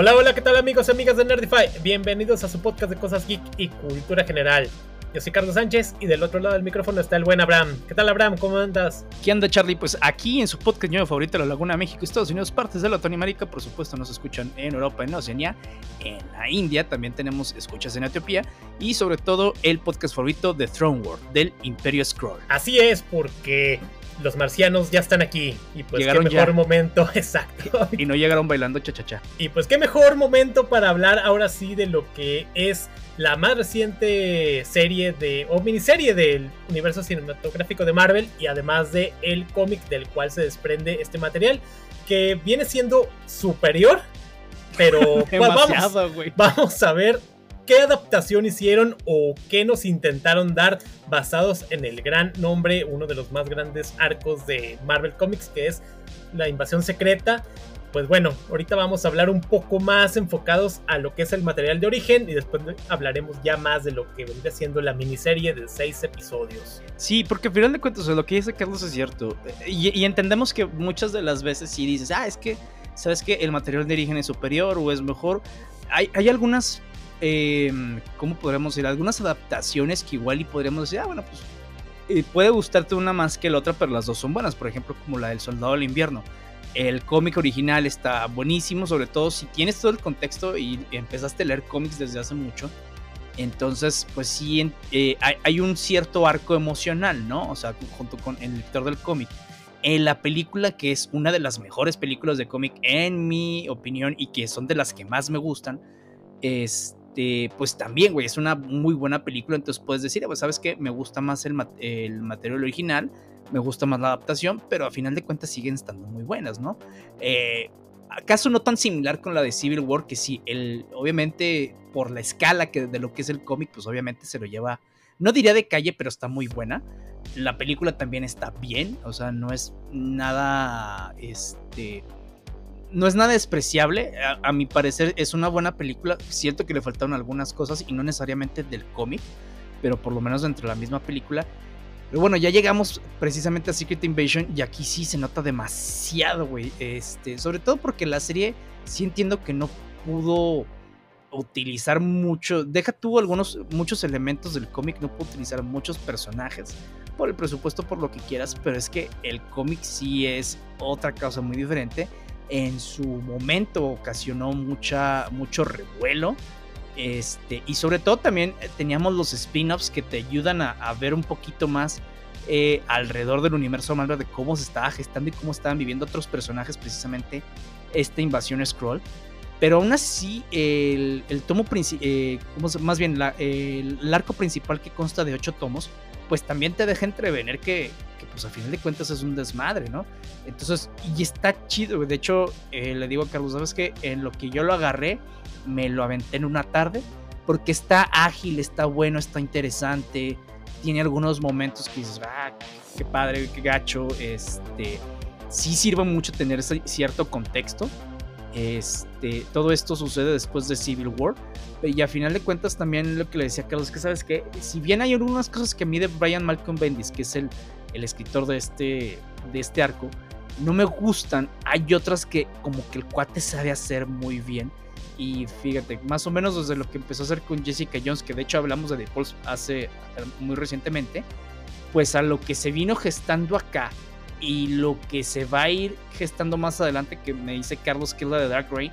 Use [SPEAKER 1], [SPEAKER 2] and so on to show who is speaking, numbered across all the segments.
[SPEAKER 1] Hola, hola, ¿qué tal amigos y amigas de Nerdify? Bienvenidos a su podcast de cosas geek y cultura general. Yo soy Carlos Sánchez y del otro lado del micrófono está el buen Abraham. ¿Qué tal Abraham? ¿Cómo andas?
[SPEAKER 2] ¿Qué anda Charlie? Pues aquí en su podcast yo favorito, La Laguna México, Estados Unidos, partes de la Tony Marica, por supuesto nos escuchan en Europa, en Oceanía, en la India, también tenemos escuchas en Etiopía y sobre todo el podcast favorito de Throne World, del Imperio Scroll.
[SPEAKER 1] Así es, porque los marcianos ya están aquí. Y pues qué mejor momento, exacto.
[SPEAKER 2] Y no llegaron bailando cha-cha-cha.
[SPEAKER 1] Y pues qué mejor momento para hablar ahora sí de lo que es la más reciente serie de, o miniserie del universo cinematográfico de Marvel y además de el cómic del cual se desprende este material, que viene siendo superior, pero pues, vamos, vamos a ver qué adaptación hicieron o qué nos intentaron dar basados en el gran nombre, uno de los más grandes arcos de Marvel Comics, que es la invasión secreta. Pues bueno, ahorita vamos a hablar un poco más enfocados a lo que es el material de origen y después hablaremos ya más de lo que vendría siendo la miniserie de seis episodios.
[SPEAKER 2] Sí, porque al final de cuentas lo que dice Carlos es cierto. Y, entendemos que muchas de las veces si dices, ah, es que, ¿sabes que el material de origen es superior o es mejor? Hay, hay algunas eh, ¿cómo podríamos decir? Algunas adaptaciones que igual y podríamos decir, ah, bueno, pues eh, puede gustarte una más que la otra, pero las dos son buenas. Por ejemplo, como la del Soldado del Invierno. El cómic original está buenísimo, sobre todo si tienes todo el contexto y empezaste a leer cómics desde hace mucho. Entonces, pues sí, eh, hay, un cierto arco emocional, ¿no? O sea, junto con el lector del cómic. En la película, que es una de las mejores películas de cómic, en mi opinión, y que son de las que más me gustan, es, este, pues también, güey, es una muy buena película, entonces puedes decir, pues sabes que me gusta más el, material original, me gusta más la adaptación, pero a final de cuentas siguen estando muy buenas, ¿no? Eh, ¿Acaso no tan similar con la de Civil War? Que sí, el, obviamente por la escala que, de lo que es el cómic, pues obviamente se lo lleva, no diría de calle, pero está muy buena. La película también está bien, o sea, no es nada, este, no es nada despreciable. A, mi parecer es una buena película. Siento que le faltaron algunas cosas y no necesariamente del cómic, pero por lo menos dentro de la misma película. Pero bueno, ya llegamos precisamente a Secret Invasion y aquí sí se nota demasiado, güey. Este, sobre todo porque la serie sí entiendo que no pudo utilizar mucho, deja tú algunos muchos elementos del cómic, no pudo utilizar muchos personajes por el presupuesto, por lo que quieras, pero es que el cómic sí es otra cosa muy diferente en su momento ocasionó mucha, mucho revuelo. Este, y sobre todo también eh, teníamos los spin-offs que te ayudan a, ver un poquito más eh, alrededor del universo Marvel de cómo se estaba gestando y cómo estaban viviendo otros personajes precisamente esta invasión Scroll. Pero aún así, el, tomo principal, eh, más bien el, arco principal que consta de ocho tomos, pues también te deja entrever que, pues a final de cuentas es un desmadre, ¿no? Entonces, y está chido, de hecho, eh, le digo a Carlos, ¿sabes qué? En lo que yo lo agarré, me lo aventé en una tarde, porque está ágil, está bueno, está interesante, tiene algunos momentos que dices, ah, qué padre, qué gacho, este, sí sirve mucho tener cierto contexto. Este, todo esto sucede después de Civil War. Y a final de cuentas también lo que le decía Carlos, que sabes que si bien hay algunas cosas que mide Brian Malcolm Bendis, que es el el escritor de este, de este arco, no me gustan. Hay otras que como que el cuate sabe hacer muy bien. Y fíjate, más o menos desde lo que empezó a hacer con Jessica Jones, que de hecho hablamos de The Pulse hace muy recientemente, pues a lo que se vino gestando acá y lo que se va a ir gestando más adelante, que me dice Carlos que es la de Dark Reign.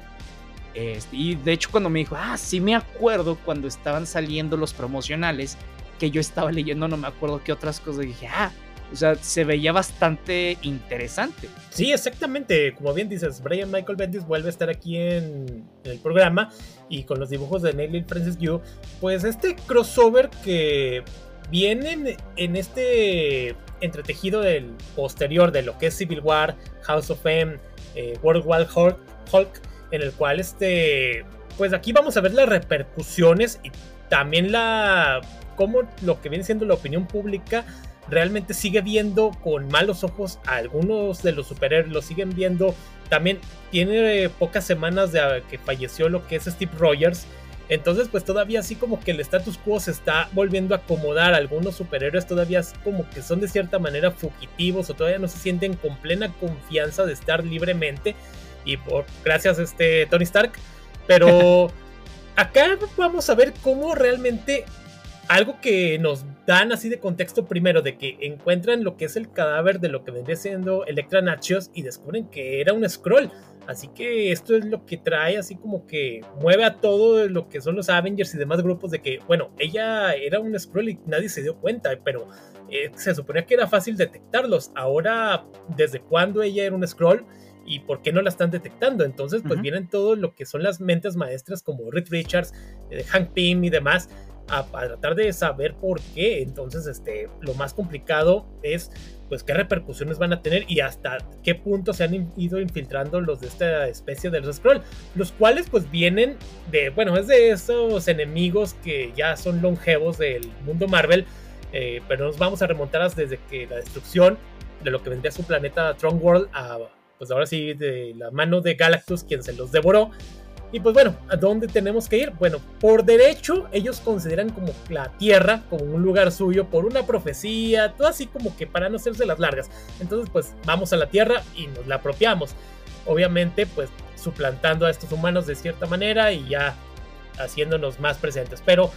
[SPEAKER 2] Este, y de hecho cuando me dijo, ah, sí me acuerdo cuando estaban saliendo los promocionales, que yo estaba leyendo, no me acuerdo qué otras cosas, dije, ah, o sea, se veía bastante interesante.
[SPEAKER 1] Sí, exactamente. Como bien dices, Brian Michael Bendis vuelve a estar aquí en, el programa y con los dibujos de Nelly Francis Yu. Pues este crossover que viene en este entretejido del posterior de lo que es Civil War, House of M, eh, World War Hulk, Hulk, en el cual este, pues aquí vamos a ver las repercusiones y también la, cómo lo que viene siendo la opinión pública realmente sigue viendo con malos ojos a algunos de los superhéroes, lo siguen viendo. También tiene pocas semanas de que falleció lo que es Steve Rogers. Entonces, pues todavía así como que el status quo se está volviendo a acomodar. Algunos superhéroes todavía como que son de cierta manera fugitivos o todavía no se sienten con plena confianza de estar libremente. Y por gracias a este Tony Stark, Pero acá vamos a ver cómo realmente algo que nos dan así de contexto primero de que encuentran lo que es el cadáver de lo que vendría siendo Electra Nachos y descubren que era un scroll. Así que esto es lo que trae así como que mueve a todo lo que son los Avengers y demás grupos de que, bueno, ella era un scroll y nadie se dio cuenta, pero eh, se suponía que era fácil detectarlos. Ahora, ¿desde cuándo ella era un scroll? ¿Y por qué no la están detectando? Entonces, pues vienen todo lo que son las mentes maestras como Rick Richards, eh, Hank Pym y demás, a, tratar de saber por qué. Entonces, este, lo más complicado es pues qué repercusiones van a tener y hasta qué punto se han ido infiltrando los de esta especie de los Scroll, los cuales pues vienen de, bueno, es de esos enemigos que ya son longevos del mundo Marvel, eh, pero nos vamos a remontar desde que la destrucción de lo que vendría su planeta Tron World a, pues ahora sí, de la mano de Galactus, quien se los devoró, y pues bueno, ¿a dónde tenemos que ir? Bueno, por derecho ellos consideran como la Tierra como un lugar suyo por una profecía, todo así como que para no hacerse las largas. Entonces pues vamos a la Tierra y nos la apropiamos. Obviamente pues suplantando a estos humanos de cierta manera y ya haciéndonos más presentes. Pero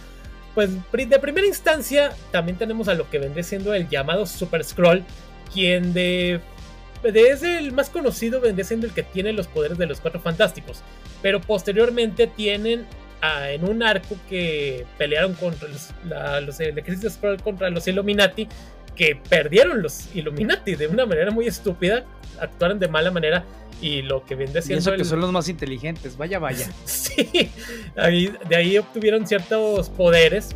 [SPEAKER 1] pues de primera instancia también tenemos a lo que vendría siendo el llamado Super Scroll, quien de desde el más conocido vendría siendo el que tiene los poderes de los cuatro fantásticos. Pero posteriormente tienen en un arco que pelearon contra los, la, los contra los Illuminati. Que perdieron los Illuminati de una manera muy estúpida. Actuaron de mala manera. Y lo que vende siendo.
[SPEAKER 2] Y eso que son los más inteligentes. Vaya, vaya.
[SPEAKER 1] sí. de ahí obtuvieron ciertos poderes.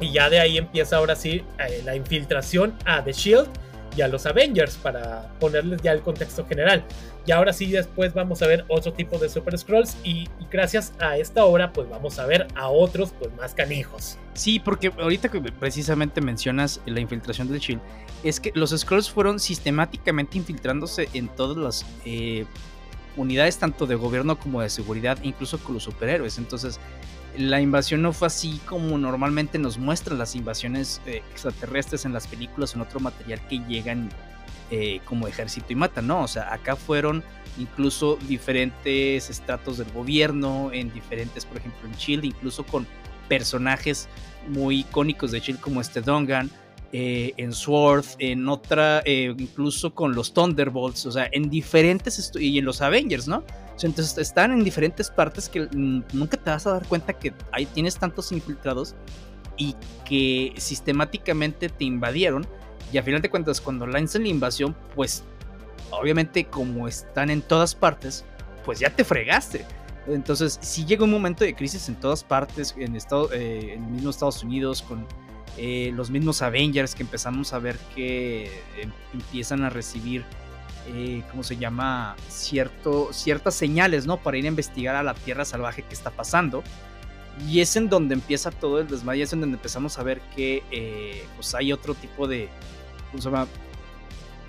[SPEAKER 1] Y ya de ahí empieza ahora sí eh, la infiltración a The Shield y a los Avengers para ponerles ya el contexto general. Y ahora sí, después vamos a ver otro tipo de Super Scrolls y, gracias a esta obra pues vamos a ver a otros pues más canijos.
[SPEAKER 2] Sí, porque ahorita que precisamente mencionas la infiltración del Shield, es que los Scrolls fueron sistemáticamente infiltrándose en todas las eh, unidades tanto de gobierno como de seguridad, incluso con los superhéroes. Entonces, la invasión no fue así como normalmente nos muestran las invasiones eh, extraterrestres en las películas o en otro material que llegan eh, como ejército y matan, ¿no? O sea, acá fueron incluso diferentes estratos del gobierno, en diferentes, por ejemplo, en Chile, incluso con personajes muy icónicos de Chile como este Dongan, eh, en Sword, en otra, incluso con los Thunderbolts, o sea, en diferentes, y en los Avengers, ¿no? Entonces están en diferentes partes que nunca te vas a dar cuenta que ahí tienes tantos infiltrados y que sistemáticamente te invadieron. Y a final de cuentas, cuando lanzan la invasión, pues obviamente como están en todas partes, pues ya te fregaste. Entonces, si llega un momento de crisis en todas partes, en, Estado, eh, en el mismo Estados Unidos, con eh, los mismos Avengers que empezamos a ver que em, empiezan a recibir eh, ¿cómo se llama? Cierto, ciertas señales, ¿no? Para ir a investigar a la tierra salvaje que está pasando. Y es en donde empieza todo el desmayo, es en donde empezamos a ver que eh, pues hay otro tipo de, ¿cómo se llama?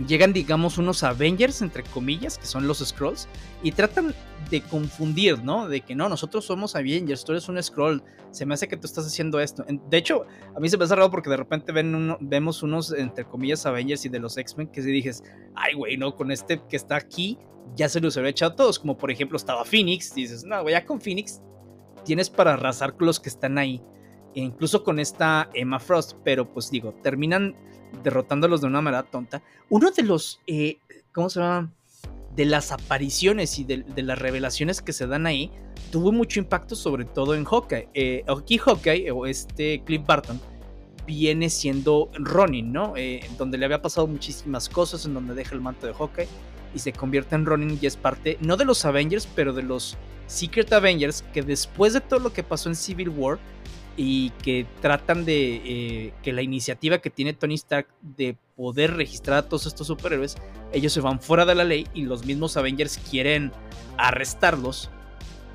[SPEAKER 2] Llegan, digamos, unos Avengers, entre comillas, que son los Scrolls, y tratan de confundir, ¿no? De que no, nosotros somos Avengers, tú eres un Scroll, se me hace que tú estás haciendo esto. De hecho, a mí se me hace raro porque de repente ven vemos unos, entre comillas, Avengers y de los X-Men que se dices, ay, güey, no, con este que está aquí, ya se los habría echado a todos, como por ejemplo estaba Phoenix, dices, no, güey, ya con Phoenix tienes para arrasar con los que están ahí. Incluso con esta Emma Frost, pero pues digo, terminan derrotándolos de una manera tonta. Uno de los, eh, ¿cómo se llama? De las apariciones y de, las revelaciones que se dan ahí, tuvo mucho impacto sobre todo en Hawkeye. Eh, aquí Hawkeye, o este Cliff Barton, viene siendo Ronin, ¿no? Eh, donde le había pasado muchísimas cosas, en donde deja el manto de Hawkeye y se convierte en Ronin y es parte, no de los Avengers, pero de los Secret Avengers, que después de todo lo que pasó en Civil War, y que tratan de eh, que la iniciativa que tiene Tony Stark de poder registrar a todos estos superhéroes, ellos se van fuera de la ley y los mismos Avengers quieren arrestarlos.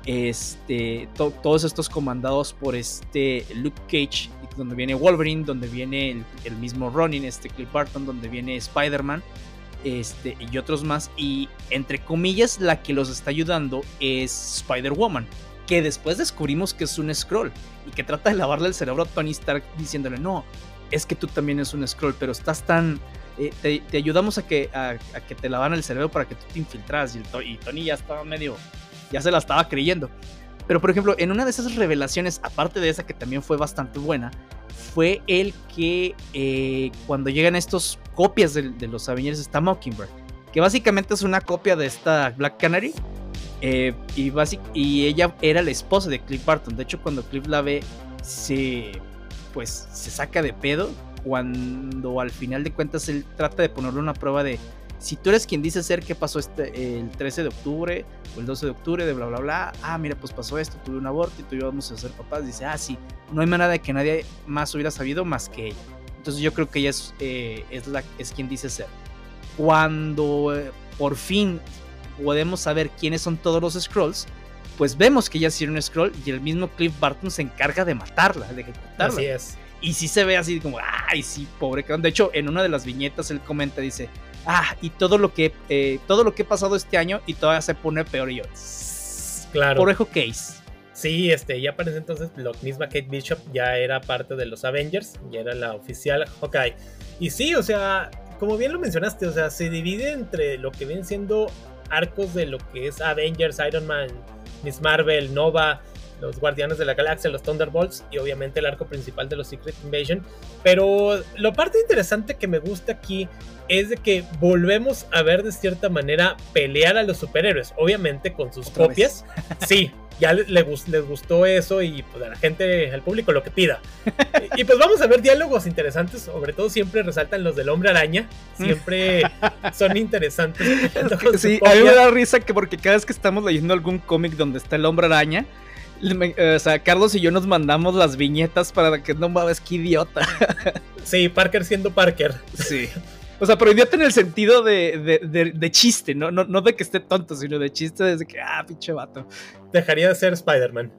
[SPEAKER 2] Este, todos estos comandados por este Luke Cage, donde viene Wolverine, donde viene el, mismo Ronin, este Cliff Barton, donde viene Spider-Man, este, y otros más. Y entre comillas, la que los está ayudando es Spider-Woman que después descubrimos que es un scroll y que trata de lavarle el cerebro a Tony Stark diciéndole, no, es que tú también es un scroll, pero estás tan... Eh, te, ayudamos a que, a, que te lavan el cerebro para que tú te infiltras y, y, Tony ya estaba medio... ya se la estaba creyendo. Pero por ejemplo, en una de esas revelaciones, aparte de esa que también fue bastante buena, fue el que eh, cuando llegan estos copias de, los Avengers está Mockingbird, que básicamente es una copia de esta Black Canary. Eh, y, y ella era la esposa de Cliff Barton. De hecho, cuando Cliff la ve, se, pues, se saca de pedo. Cuando al final de cuentas él trata de ponerle una prueba de si tú eres quien dice ser que pasó este, el 13 de octubre o el 12 de octubre de bla bla bla, ah, mira, pues pasó esto, tuve un aborto y tú y yo vamos a ser papás, dice, ah, sí, no hay manera de que nadie más hubiera sabido más que ella. Entonces yo creo que ella es, eh, es, la, es quien dice ser. Cuando eh, por fin podemos saber quiénes son todos los Scrolls, pues vemos que ella es un Scroll y el mismo Cliff Barton se encarga de matarla, de ejecutarla.
[SPEAKER 1] Así es.
[SPEAKER 2] Y sí se ve así como, ay, sí, pobre. De hecho, en una de las viñetas él comenta, dice, ah, y todo lo que, eh, todo lo que he pasado este año y todavía se pone peor y yo.
[SPEAKER 1] Claro.
[SPEAKER 2] Por Case.
[SPEAKER 1] Sí, este, ya parece entonces la misma Kate Bishop ya era parte de los Avengers, ya era la oficial Hawkeye. Y sí, o sea, como bien lo mencionaste, o sea, se divide entre lo que vienen siendo arcos de lo que es Avengers, Iron Man, Miss Marvel, Nova, los Guardianes de la Galaxia, los Thunderbolts y obviamente el arco principal de los Secret Invasion. Pero lo parte interesante que me gusta aquí es de que volvemos a ver de cierta manera pelear a los superhéroes, obviamente con sus copias. Sí, ya les, les, gustó eso y pues a la gente, al público lo que pida. y pues vamos a ver diálogos interesantes, sobre todo siempre resaltan los del hombre araña, siempre son interesantes.
[SPEAKER 2] sí, a mí me da risa que porque cada vez que estamos leyendo algún cómic donde está el hombre araña, o sea, Carlos y yo nos mandamos las viñetas para que no mames, qué idiota.
[SPEAKER 1] Sí, Parker siendo Parker.
[SPEAKER 2] Sí. O sea, pero idiota en el sentido de, de, chiste, ¿no? ¿no? de que esté tonto, sino de chiste desde que, ah, pinche vato.
[SPEAKER 1] Dejaría de ser Spider-Man.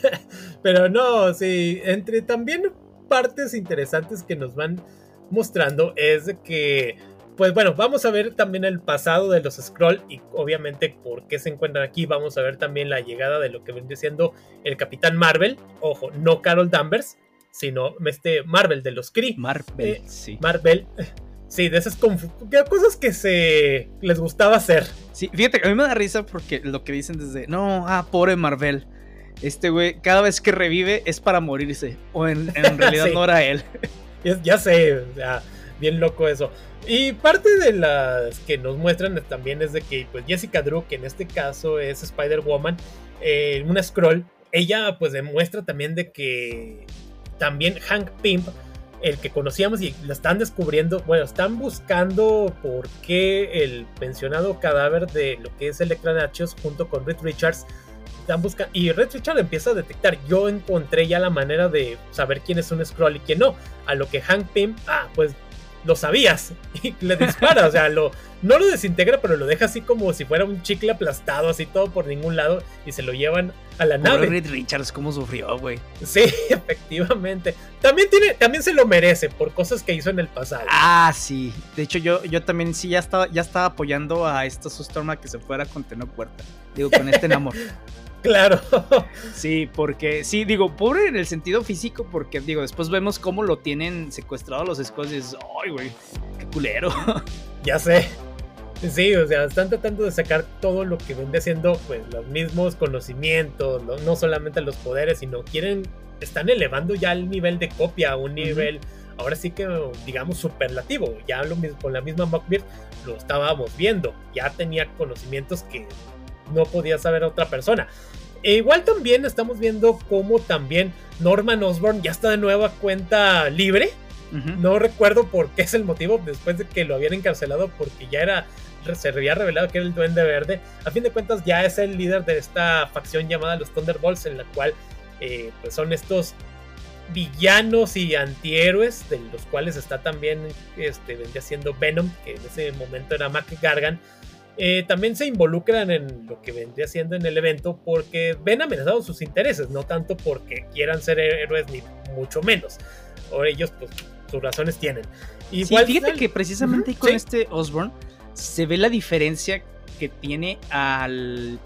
[SPEAKER 1] pero no, sí, entre también partes interesantes que nos van mostrando es de que pues bueno, vamos a ver también el pasado de los Scroll y obviamente por qué se encuentran aquí. Vamos a ver también la llegada de lo que viene siendo el Capitán Marvel. Ojo, no Carol Danvers, sino este Marvel de los Kree.
[SPEAKER 2] Marvel, eh, sí.
[SPEAKER 1] Marvel. Sí, de esas cosas que se les gustaba hacer.
[SPEAKER 2] Sí, fíjate, a mí me da risa porque lo que dicen desde, no, ah, pobre Marvel. Este güey, cada vez que revive es para morirse. O en, realidad no era él.
[SPEAKER 1] Ya, ya sé, o sea, bien loco eso. Y parte de las que nos muestran también es de que pues Jessica Drew, que en este caso es Spider-Woman, eh, una scroll, ella pues demuestra también de que también Hank Pimp, el que conocíamos y lo están descubriendo, bueno, están buscando por qué el pensionado cadáver de lo que es Electra Nachos junto con Reed Richards están buscando y Red Richards empieza a detectar. Yo encontré ya la manera de saber quién es un scroll y quién no. A lo que Hank Pym, ah, pues lo sabías y le dispara, o sea, lo, no lo desintegra, pero lo deja así como si fuera un chicle aplastado, así todo por ningún lado y se lo llevan a la nave.
[SPEAKER 2] Reed Richards, cómo sufrió, güey.
[SPEAKER 1] Sí, efectivamente. También tiene, también se lo merece por cosas que hizo en el pasado.
[SPEAKER 2] Ah, sí. De hecho, yo, yo también sí ya estaba, ya estaba apoyando a esta Sustorma que se fuera con Teno Puerta. Digo, con este enamor.
[SPEAKER 1] Claro.
[SPEAKER 2] Sí, porque, sí, digo, pobre en el sentido físico, porque, digo, después vemos cómo lo tienen secuestrado los Skrulls y dices, ay, güey, qué culero.
[SPEAKER 1] Ya sé. Sí, o sea, están tratando de sacar todo lo que vende siendo, pues, los mismos conocimientos, no, solamente los poderes, sino quieren, están elevando ya el nivel de copia a un nivel, ahora sí que, digamos, superlativo. Ya lo mismo, con la misma Mockbeard lo estábamos viendo, ya tenía conocimientos que no podía saber otra persona. E igual también estamos viendo cómo también Norman Osborn ya está de nueva cuenta libre. No recuerdo por qué es el motivo, después de que lo habían encarcelado, porque ya era, se había revelado que era el Duende Verde. A fin de cuentas, ya es el líder de esta facción llamada los Thunderbolts, en la cual eh, pues son estos villanos y antihéroes, de los cuales está también, este, vendría siendo Venom, que en ese momento era Mac Gargan, eh, también se involucran en lo que vendría siendo en el evento porque ven amenazados sus intereses, no tanto porque quieran ser héroes ni mucho menos. O ellos, pues, sus razones tienen.
[SPEAKER 2] Igual, sí, fíjate que precisamente con este Osborne se ve la diferencia que tiene al.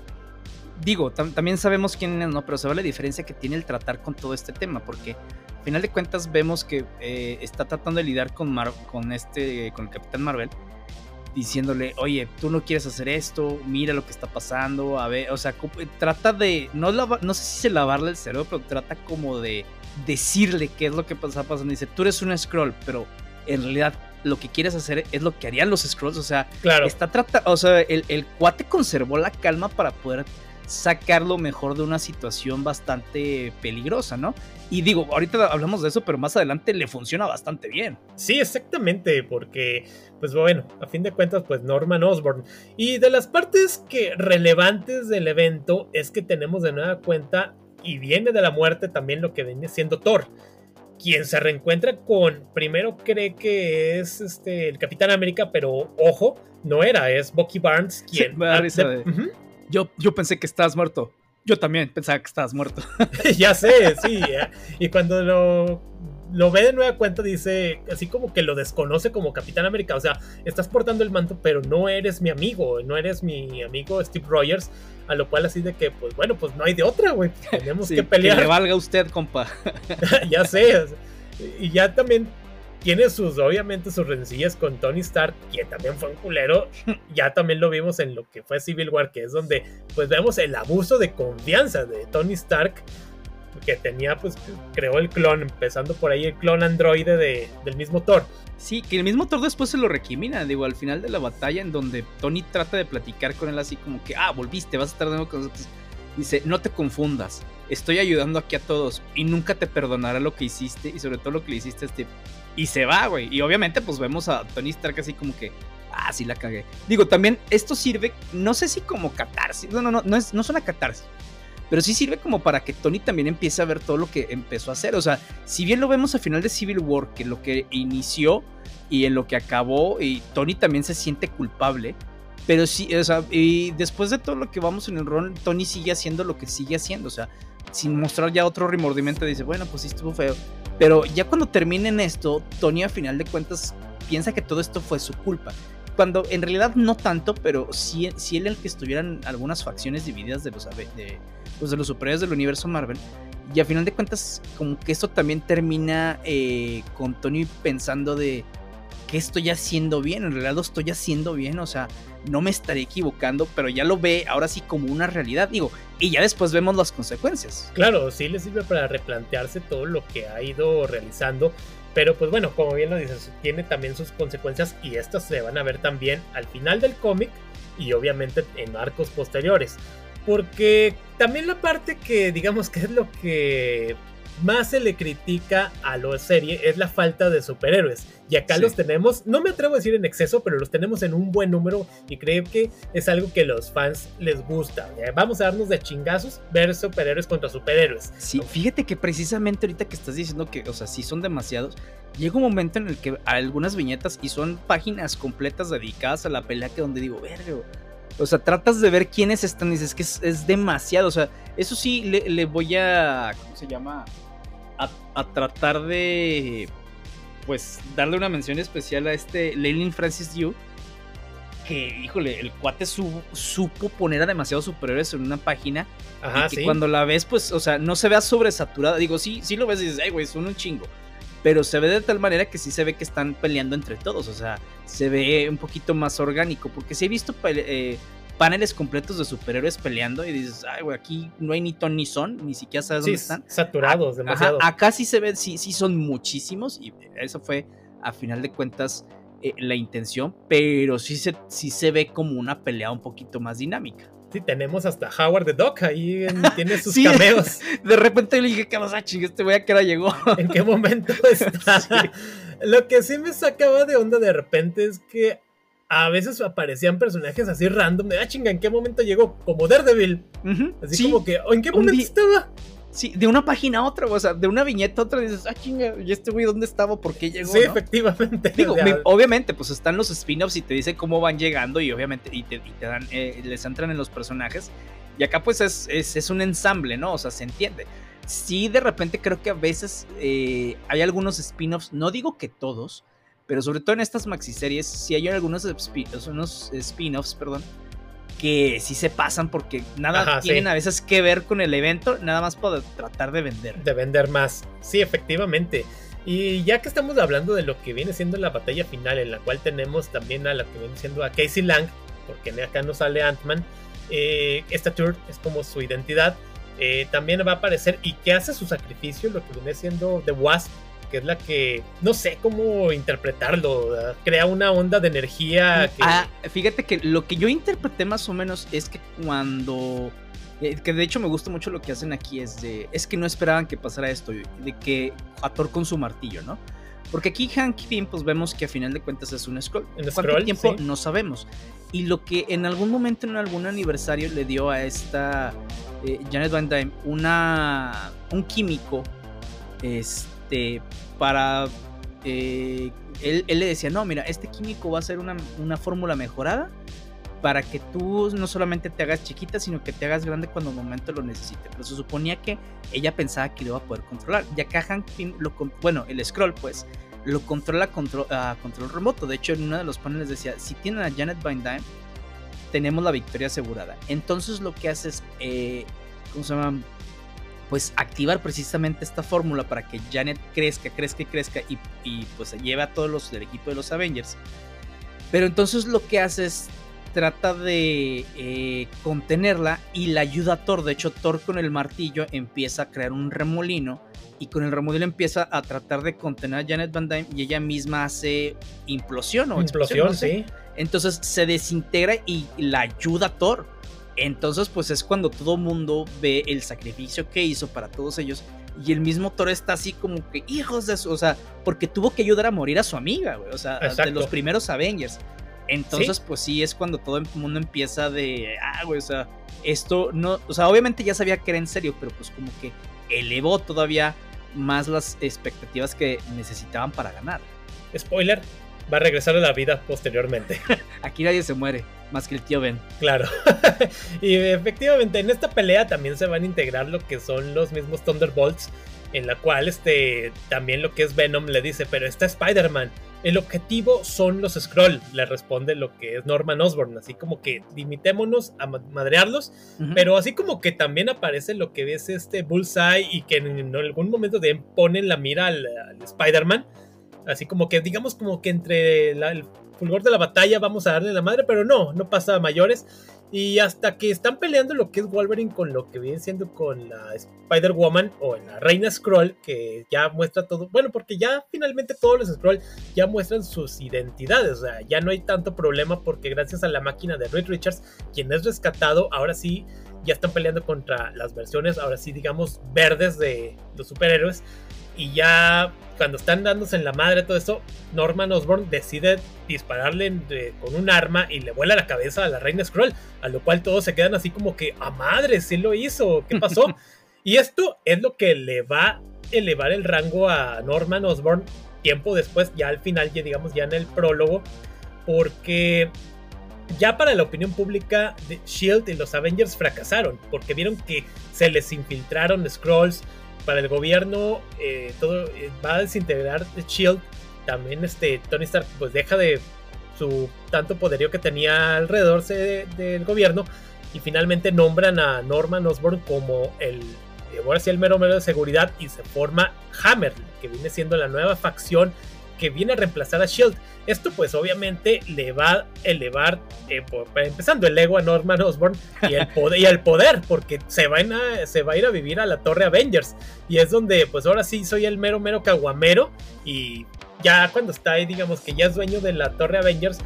[SPEAKER 2] Digo, también sabemos quién es, no, pero se ve la diferencia que tiene el tratar con todo este tema, porque al final de cuentas vemos que eh, está tratando de lidiar con, con este, con el Capitán Marvel diciéndole, oye, tú no quieres hacer esto, mira lo que está pasando, a ver, o sea, trata de, no, no sé si se lavarle el cerebro, pero trata como de decirle qué es lo que está pasando. Dice, tú eres un scroll, pero en realidad lo que quieres hacer es lo que harían los scrolls, o sea,
[SPEAKER 1] claro.
[SPEAKER 2] está tratando, o sea, el, el cuate conservó la calma para poder sacar lo mejor de una situación bastante peligrosa, ¿no? Y digo, ahorita hablamos de eso, pero más adelante le funciona bastante bien.
[SPEAKER 1] Sí, exactamente, porque, pues bueno, a fin de cuentas, pues Norman Osborn. Y de las partes que relevantes del evento es que tenemos de nueva cuenta, y viene de la muerte también lo que viene siendo Thor. Quien se reencuentra con, primero cree que es este, el Capitán América, pero ojo, no era, es Bucky Barnes quien...
[SPEAKER 2] yo, yo pensé que estabas muerto. Yo también pensaba que estabas muerto.
[SPEAKER 1] ya sé, sí. ¿eh? Y cuando lo, lo ve de nueva cuenta, dice, así como que lo desconoce como Capitán América. O sea, estás portando el manto, pero no eres mi amigo, no eres mi amigo Steve Rogers. A lo cual así de que, pues bueno, pues no hay de otra, güey. Tenemos que pelear.
[SPEAKER 2] Que le valga usted, compa.
[SPEAKER 1] ya sé. Y ya también tiene sus, obviamente, sus rencillas con Tony Stark, quien también fue un culero. Ya también lo vimos en lo que fue Civil War, que es donde pues vemos el abuso de confianza de Tony Stark, que tenía, pues, creó el clon, empezando por ahí el clon androide de, del mismo Thor.
[SPEAKER 2] Sí, que el mismo Thor después se lo recrimina, digo, al final de la batalla, en donde Tony trata de platicar con él así como que, ah, volviste, vas a estar de nuevo con nosotros. Dice, no te confundas, estoy ayudando aquí a todos y nunca te perdonaré lo que hiciste y sobre todo lo que le hiciste a este y se va, güey. Y obviamente, pues vemos a Tony Stark así como que, ah, sí la cagué. Digo, también esto sirve, no sé si como catarsis, no, no, no, no es, no una catarsis. Pero sí sirve como para que Tony también empiece a ver todo lo que empezó a hacer. O sea, si bien lo vemos al final de Civil War, que lo que inició y en lo que acabó, y Tony también se siente culpable. Pero sí, o sea, y después de todo lo que vamos en el rol, Tony sigue haciendo lo que sigue haciendo. O sea, sin mostrar ya otro remordimiento, dice, bueno, pues sí estuvo feo. Pero ya cuando terminen esto, Tony a final de cuentas piensa que todo esto fue su culpa. Cuando en realidad no tanto, pero sí, sí él el que estuvieran algunas facciones divididas de los, de, pues de los superiores del universo Marvel. Y a final de cuentas, como que esto también termina eh, con Tony pensando de qué estoy haciendo bien, en realidad lo estoy haciendo bien, o sea, no me estaré equivocando, pero ya lo ve ahora sí como una realidad, digo, y ya después vemos las consecuencias.
[SPEAKER 1] Claro, sí le sirve para replantearse todo lo que ha ido realizando, pero pues bueno, como bien lo dices, tiene también sus consecuencias y estas se van a ver también al final del cómic y obviamente en arcos posteriores. Porque también la parte que digamos que es lo que más se le critica a la serie es la falta de superhéroes. Y acá los tenemos, no me atrevo a decir en exceso, pero los tenemos en un buen número y creo que es algo que los fans les gusta. Vamos a darnos de chingazos ver superhéroes contra superhéroes.
[SPEAKER 2] Sí, fíjate que precisamente ahorita que estás diciendo que, o sea, sí son demasiados, llega un momento en el que algunas viñetas y son páginas completas dedicadas a la pelea que donde digo, verga, o sea, tratas de ver quiénes están y dices que es, demasiado. O sea, eso sí le, le, voy a. ¿Cómo se llama? a, tratar de, pues, darle una mención especial a este Lenin Francis Yu. Que, híjole, el cuate supo poner a demasiados superhéroes en una página. Ajá, y que cuando la ves, pues, o sea, no se vea sobresaturada. Digo, sí, sí lo ves y dices, ay, güey, son un chingo. Pero se ve de tal manera que sí se ve que están peleando entre todos. O sea, se ve un poquito más orgánico. Porque sí he visto eh, paneles completos de superhéroes peleando y dices, ay, güey, aquí no hay ni ton ni son, ni siquiera sabes dónde están.
[SPEAKER 1] Saturados, demasiado.
[SPEAKER 2] acá sí se ven, sí, sí son muchísimos y eso fue, a final de cuentas, eh, la intención, pero sí se, sí se ve como una pelea un poquito más dinámica.
[SPEAKER 1] Sí, tenemos hasta Howard the Duck ahí tiene sus cameos.
[SPEAKER 2] De repente le dije, ¿qué pasa, chingue? Este güey a hora llegó.
[SPEAKER 1] ¿En qué momento está? Lo que sí me sacaba de onda de repente es que a veces aparecían personajes así random de, ah, chinga, ¿en qué momento llegó? Como Daredevil. Así como que, ¿en qué momento estaba?
[SPEAKER 2] Sí, de una página a otra, o sea, de una viñeta a otra dices, ah, chinga, ¿y este güey dónde estaba? ¿Por qué llegó?
[SPEAKER 1] Sí, efectivamente.
[SPEAKER 2] Digo, obviamente, pues están los spin-offs y te dice cómo van llegando y obviamente, y te, dan, eh, les entran en los personajes. Y acá pues es, es, un ensamble, ¿no? O sea, se entiende. Sí, de repente creo que a veces eh, hay algunos spin-offs, no digo que todos, pero sobre todo en estas maxiseries, sí hay algunos spin-offs, perdón, que sí se pasan porque nada tienen a veces que ver con el evento, nada más para tratar de vender.
[SPEAKER 1] De vender más. Sí, efectivamente. Y ya que estamos hablando de lo que viene siendo la batalla final, en la cual tenemos también a la que viene siendo a Casey Lang, porque acá no sale Ant-Man, eh, esta tour es como su identidad. Eh, también va a aparecer y que hace su sacrificio, lo que viene siendo The Wasp, que es la que no sé cómo interpretarlo, crea una onda de energía. Que...
[SPEAKER 2] Ah, fíjate que lo que yo interpreté más o menos es que cuando eh, que de hecho me gusta mucho lo que hacen aquí, es de, es que no esperaban que pasara esto, de que Thor con su martillo, ¿no? Porque aquí Hank Pym, pues vemos que a final de cuentas es un scroll. ¿En ¿Cuánto tiempo? No sabemos. Y lo que en algún momento en algún aniversario le dio a esta eh, Janet Van Dyne una, un químico este, para... Eh, él, le decía, no, mira, este químico va a ser una, una fórmula mejorada para que tú no solamente te hagas chiquita, sino que te hagas grande cuando el momento lo necesite. Pero se suponía que ella pensaba que lo iba a poder controlar, ya que Hank Pym, lo, bueno, el scroll pues, lo controla a control remoto. De hecho, en uno de los paneles decía, si tienen a Janet Van Dyne, tenemos la victoria asegurada. Entonces lo que hace es, eh, ¿cómo se llama? Pues activar precisamente esta fórmula para que Janet crezca, crezca y crezca y, y pues lleve a todos los del equipo de los Avengers. Pero entonces lo que hace es trata de eh, contenerla y la ayuda a Thor. De hecho, Thor con el martillo empieza a crear un remolino y con el remolino empieza a tratar de contener a Janet Van Dyne y ella misma hace implosión o
[SPEAKER 1] implosión, sí.
[SPEAKER 2] Entonces se desintegra y la ayuda a Thor. Entonces, pues es cuando todo mundo ve el sacrificio que hizo para todos ellos. Y el mismo Thor está así como que, hijos de eso, o sea, porque tuvo que ayudar a morir a su amiga, güey, o sea, de los primeros Avengers. Entonces, pues sí, es cuando todo el mundo empieza de, ah, güey, o sea, esto no, o sea, obviamente ya sabía que era en serio, pero pues como que elevó todavía más las expectativas que necesitaban para ganar.
[SPEAKER 1] Spoiler, va a regresar a la vida posteriormente.
[SPEAKER 2] Aquí nadie se muere, más que el tío Ben.
[SPEAKER 1] Claro. y efectivamente, en esta pelea también se van a integrar lo que son los mismos Thunderbolts, en la cual este, también lo que es Venom le dice, pero está Spider-Man. El objetivo son los Scroll, le responde lo que es Norman Osborn, así como que limitémonos a madrearlos, pero así como que también aparece lo que es este Bullseye y que en, algún momento de ponen la mira al, Spider-Man, así como que digamos como que entre el fulgor de la batalla vamos a darle la madre, pero no, no pasa a mayores. Y hasta que están peleando lo que es Wolverine con lo que viene siendo con la Spider-Woman o la Reina Scroll, que ya muestra todo. Bueno, porque ya finalmente todos los Scroll ya muestran sus identidades. O sea, ya no hay tanto problema porque gracias a la máquina de Reed Richards, quien es rescatado, ahora sí ya están peleando contra las versiones, ahora sí, digamos, verdes de los superhéroes. Y ya cuando están dándose en la madre todo eso, Norman Osborn decide dispararle con un arma y le vuela la cabeza a la reina Scroll, a lo cual todos se quedan así como que, a madre, sí lo hizo, ¿qué pasó? y esto es lo que le va a elevar el rango a Norman Osborn tiempo después, ya al final, ya digamos, ya en el prólogo, porque ya para la opinión pública, Shield y los Avengers fracasaron, porque vieron que se les infiltraron Scrolls, para el gobierno eh, todo eh, va a desintegrar Shield. También este Tony Stark pues deja de su tanto poderío que tenía alrededor del gobierno y finalmente nombran a Norman Osborn como el ahora sí el mero mero de seguridad y se forma Hammer, que viene siendo la nueva facción que viene a reemplazar a Shield. Esto pues obviamente le va a elevar, eh, empezando el ego a Norman Osborn y el poder, y el poder porque se, van a, se va a ir a vivir a la torre Avengers. Y es donde pues ahora sí soy el mero mero caguamero y ya cuando está ahí digamos que ya es dueño de la torre Avengers,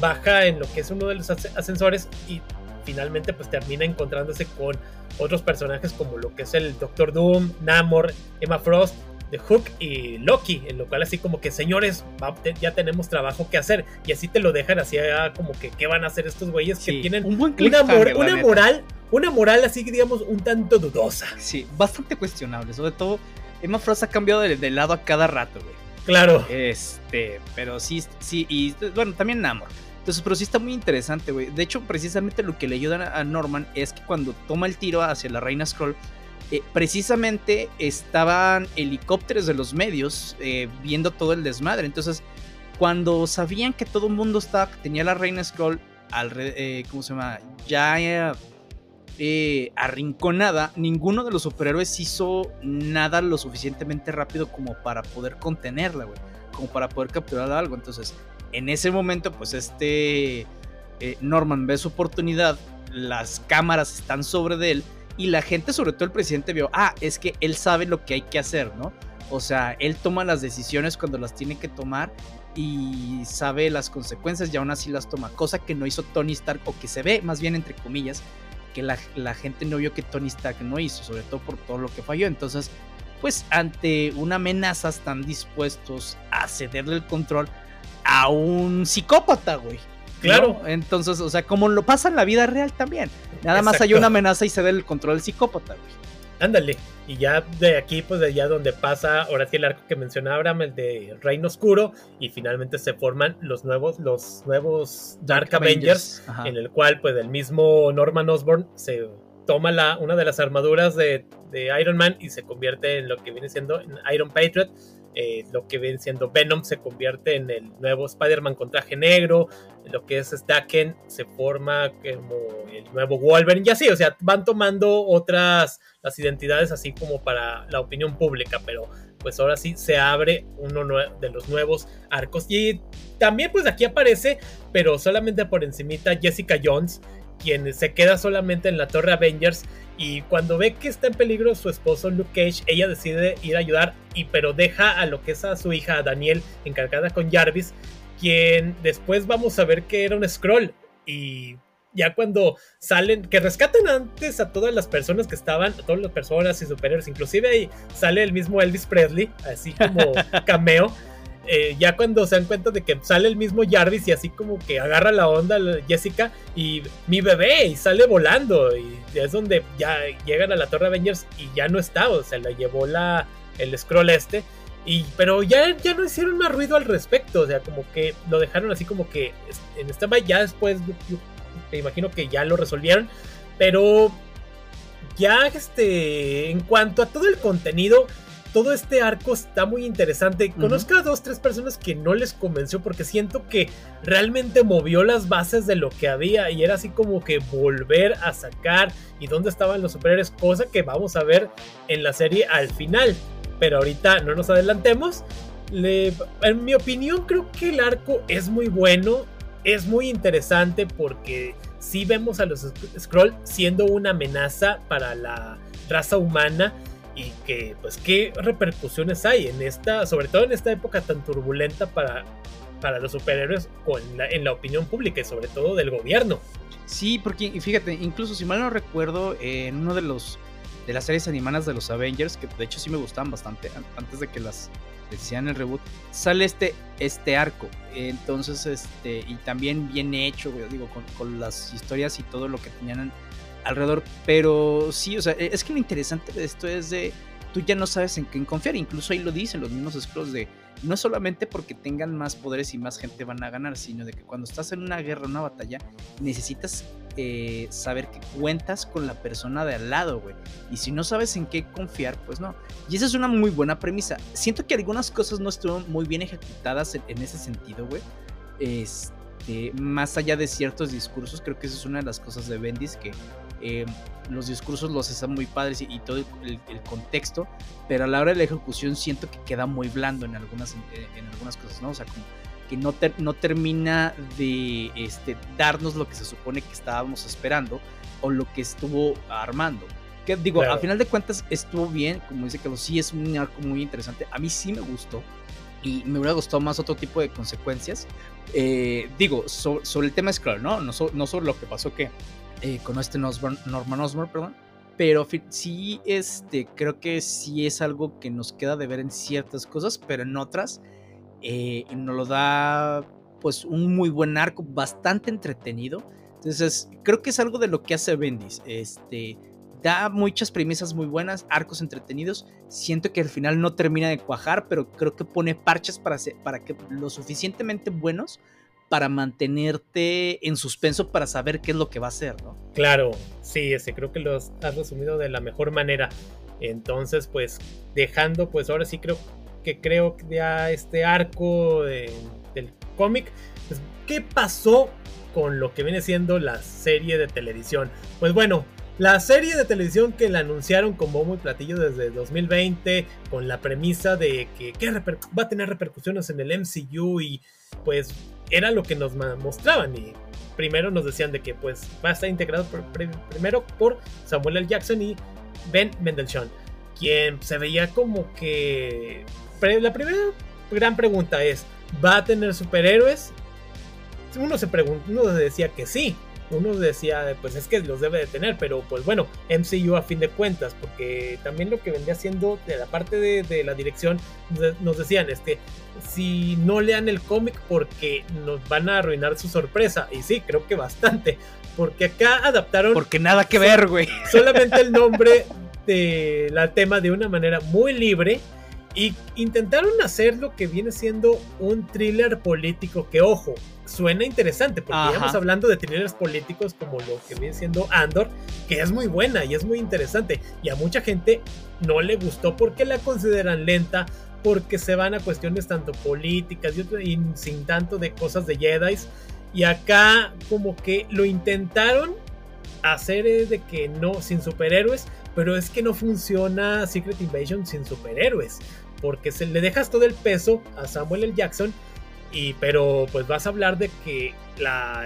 [SPEAKER 1] baja en lo que es uno de los ascensores y finalmente pues termina encontrándose con otros personajes como lo que es el Doctor Doom, Namor, Emma Frost de Hook y Loki, en lo cual así como que señores, ya tenemos trabajo que hacer y así te lo dejan así ah, como que qué van a hacer estos güeyes que tienen una, una moral, una moral así digamos un tanto dudosa.
[SPEAKER 2] Sí, bastante cuestionable, sobre todo Emma Frost ha cambiado de, lado a cada rato, güey.
[SPEAKER 1] Claro.
[SPEAKER 2] Este, pero sí, sí, y bueno, también Namor. Entonces, pero sí está muy interesante, güey. De hecho, precisamente lo que le ayuda a Norman es que cuando toma el tiro hacia la Reina Scroll, eh, precisamente estaban helicópteros de los medios eh, viendo todo el desmadre. Entonces, cuando sabían que todo el mundo estaba, tenía la Reina Scroll, al, eh, ¿cómo se llama? Ya eh, arrinconada, ninguno de los superhéroes hizo nada lo suficientemente rápido como para poder contenerla, güey. Como para poder capturar algo. Entonces, en ese momento, pues este Norman ve su oportunidad, las cámaras están sobre de él y la gente, sobre todo el presidente, vio, ah, es que él sabe lo que hay que hacer, ¿no? O sea, él toma las decisiones cuando las tiene que tomar y sabe las consecuencias y aún así las toma, cosa que no hizo Tony Stark o que se ve más bien entre comillas que la, gente no vio que Tony Stark no hizo, sobre todo por todo lo que falló. Entonces, pues ante una amenaza están dispuestos a cederle el control a un psicópata, güey. Claro. Entonces, o sea, como lo pasa en la vida real también. Nada más hay una amenaza y se el control al psicópata, güey.
[SPEAKER 1] Ándale. Y ya de aquí, pues de allá donde pasa, ahora sí el arco que mencionaba Abraham, el de Reino Oscuro, y finalmente se forman los nuevos, los nuevos Dark, Avengers, en el cual, pues, el mismo Norman Osborn se toma la, una de las armaduras de, de, Iron Man y se convierte en lo que viene siendo Iron Patriot. Eh, lo que viene siendo Venom se convierte en el nuevo Spider-Man con traje negro. Lo que es Stacken se forma como el nuevo Wolverine. Y así, o sea, van tomando otras las identidades así como para la opinión pública, pero pues ahora sí se abre uno de los nuevos arcos. Y también pues aquí aparece, pero solamente por encimita, Jessica Jones, quien se queda solamente en la Torre Avengers y cuando ve que está en peligro su esposo Luke Cage, ella decide ir a ayudar y pero deja a lo que es a su hija Daniel encargada con Jarvis, quien después vamos a ver que era un scroll y ya cuando salen, que rescatan antes a todas las personas que estaban, a todas las personas y superhéroes, inclusive ahí sale el mismo Elvis Presley, así como cameo. Eh, ya cuando se dan cuenta de que sale el mismo Jarvis y así como que agarra la onda Jessica y mi bebé y sale volando y es donde ya llegan a la Torre Avengers y ya no está, o sea, la llevó la, el scroll este. Y, pero ya, ya no hicieron más ruido al respecto, o sea, como que lo dejaron así como que en esta ya después me imagino que ya lo resolvieron. Pero ya este, en cuanto a todo el contenido, todo este arco está muy interesante. Conozco a dos, tres personas que no les convenció porque siento que realmente movió las bases de lo que había y era así como que volver a sacar y dónde estaban los superhéroes, cosa que vamos a ver en la serie al final. Pero ahorita no nos adelantemos. en mi opinión, creo que el arco es muy bueno es muy interesante porque sí vemos a los Skrull siendo una amenaza para la raza humana y que pues qué repercusiones hay en esta, sobre todo en esta época tan turbulenta para, para los superhéroes con en la opinión pública y sobre todo del gobierno.
[SPEAKER 2] Sí, porque fíjate, incluso si mal no recuerdo, en uno de los de las series animadas de los Avengers, que de hecho sí me gustaban bastante antes de que las decían el reboot, sale este, este arco. Entonces, este, y también bien hecho, digo, con, las historias y todo lo que tenían alrededor. Pero sí, o sea, e, es que lo interesante de esto es de tú ya no sabes en quién confiar. Incluso ahí lo dicen los mismos scrolls de no solamente porque tengan más poderes y más gente van a ganar, sino de que cuando estás en una guerra, una batalla, necesitas eh, saber que cuentas con la persona de al lado, güey. Y si no sabes en qué confiar, pues no. Y esa es una muy buena premisa. Siento que algunas cosas no estuvieron muy bien ejecutadas en, ese sentido, güey. Este, más allá de ciertos discursos, creo que esa es una de las cosas de Bendis que eh, los discursos los están muy padres y, todo el, contexto, pero a la hora de la ejecución siento que queda muy blando en algunas, en algunas cosas, ¿no? O sea, como que no, no termina de este, darnos lo que se supone que estábamos esperando o lo que estuvo armando. Que digo, a final de cuentas estuvo bien, como dice Carlos, sí es un arco muy interesante. A mí sí me gustó y me hubiera gustado más otro tipo de consecuencias. Eh, digo, sobre el tema Skrull, ¿no? No, no, sobre lo que pasó que eh, con este Norman Osborn, perdón. Pero sí, este, creo que sí es algo que nos queda de ver en ciertas cosas, pero en otras eh, nos lo da pues un muy buen arco, bastante entretenido. Entonces, creo que es algo de lo que hace Bendis. Este, da muchas premisas muy buenas, arcos entretenidos. Siento que al final no termina de cuajar, pero creo que pone parches para, para que lo suficientemente buenos para mantenerte en suspenso para saber qué es lo que va a hacer, ¿no?
[SPEAKER 1] Claro, sí, ese creo que lo has resumido de la mejor manera. Entonces, pues dejando, pues ahora sí creo que creo que ya este arco del cómic, pues, ¿qué pasó con lo que viene siendo la serie de televisión? Pues bueno, La serie de televisión que la anunciaron como muy platillo desde 2020, con la premisa de que, va a tener repercusiones en el MCU y pues era lo que nos mostraban y primero nos decían de que pues va a estar integrado primero por Samuel L. Jackson y Ben Mendelsohn, quien se veía como que la primera gran pregunta es, ¿va a tener superhéroes? Uno se pregunta, uno decía que sí, uno decía, pues es que los debe de tener, pero pues bueno, MCU a fin de cuentas, porque también lo que vendría siendo de la parte de, la dirección, nos decían, este, si no lean el cómic porque nos van a arruinar su sorpresa, y sí, creo que bastante, porque acá adaptaron...
[SPEAKER 2] Porque nada que ver, güey.
[SPEAKER 1] Solamente el nombre de la tema de una manera muy libre. Y intentaron hacer lo que viene siendo un thriller político que, ojo, suena interesante, porque estamos hablando de thrillers políticos como lo que viene siendo Andor, que es muy buena y es muy interesante. Y a mucha gente no le gustó porque la consideran lenta, porque se van a cuestiones tanto políticas y, sin tanto de cosas de Jedi. Y acá como que lo intentaron hacer de que no, sin superhéroes, pero es que no funciona Secret Invasion sin superhéroes, porque se le dejas todo el peso a Samuel L. Jackson y, pero pues vas a hablar de que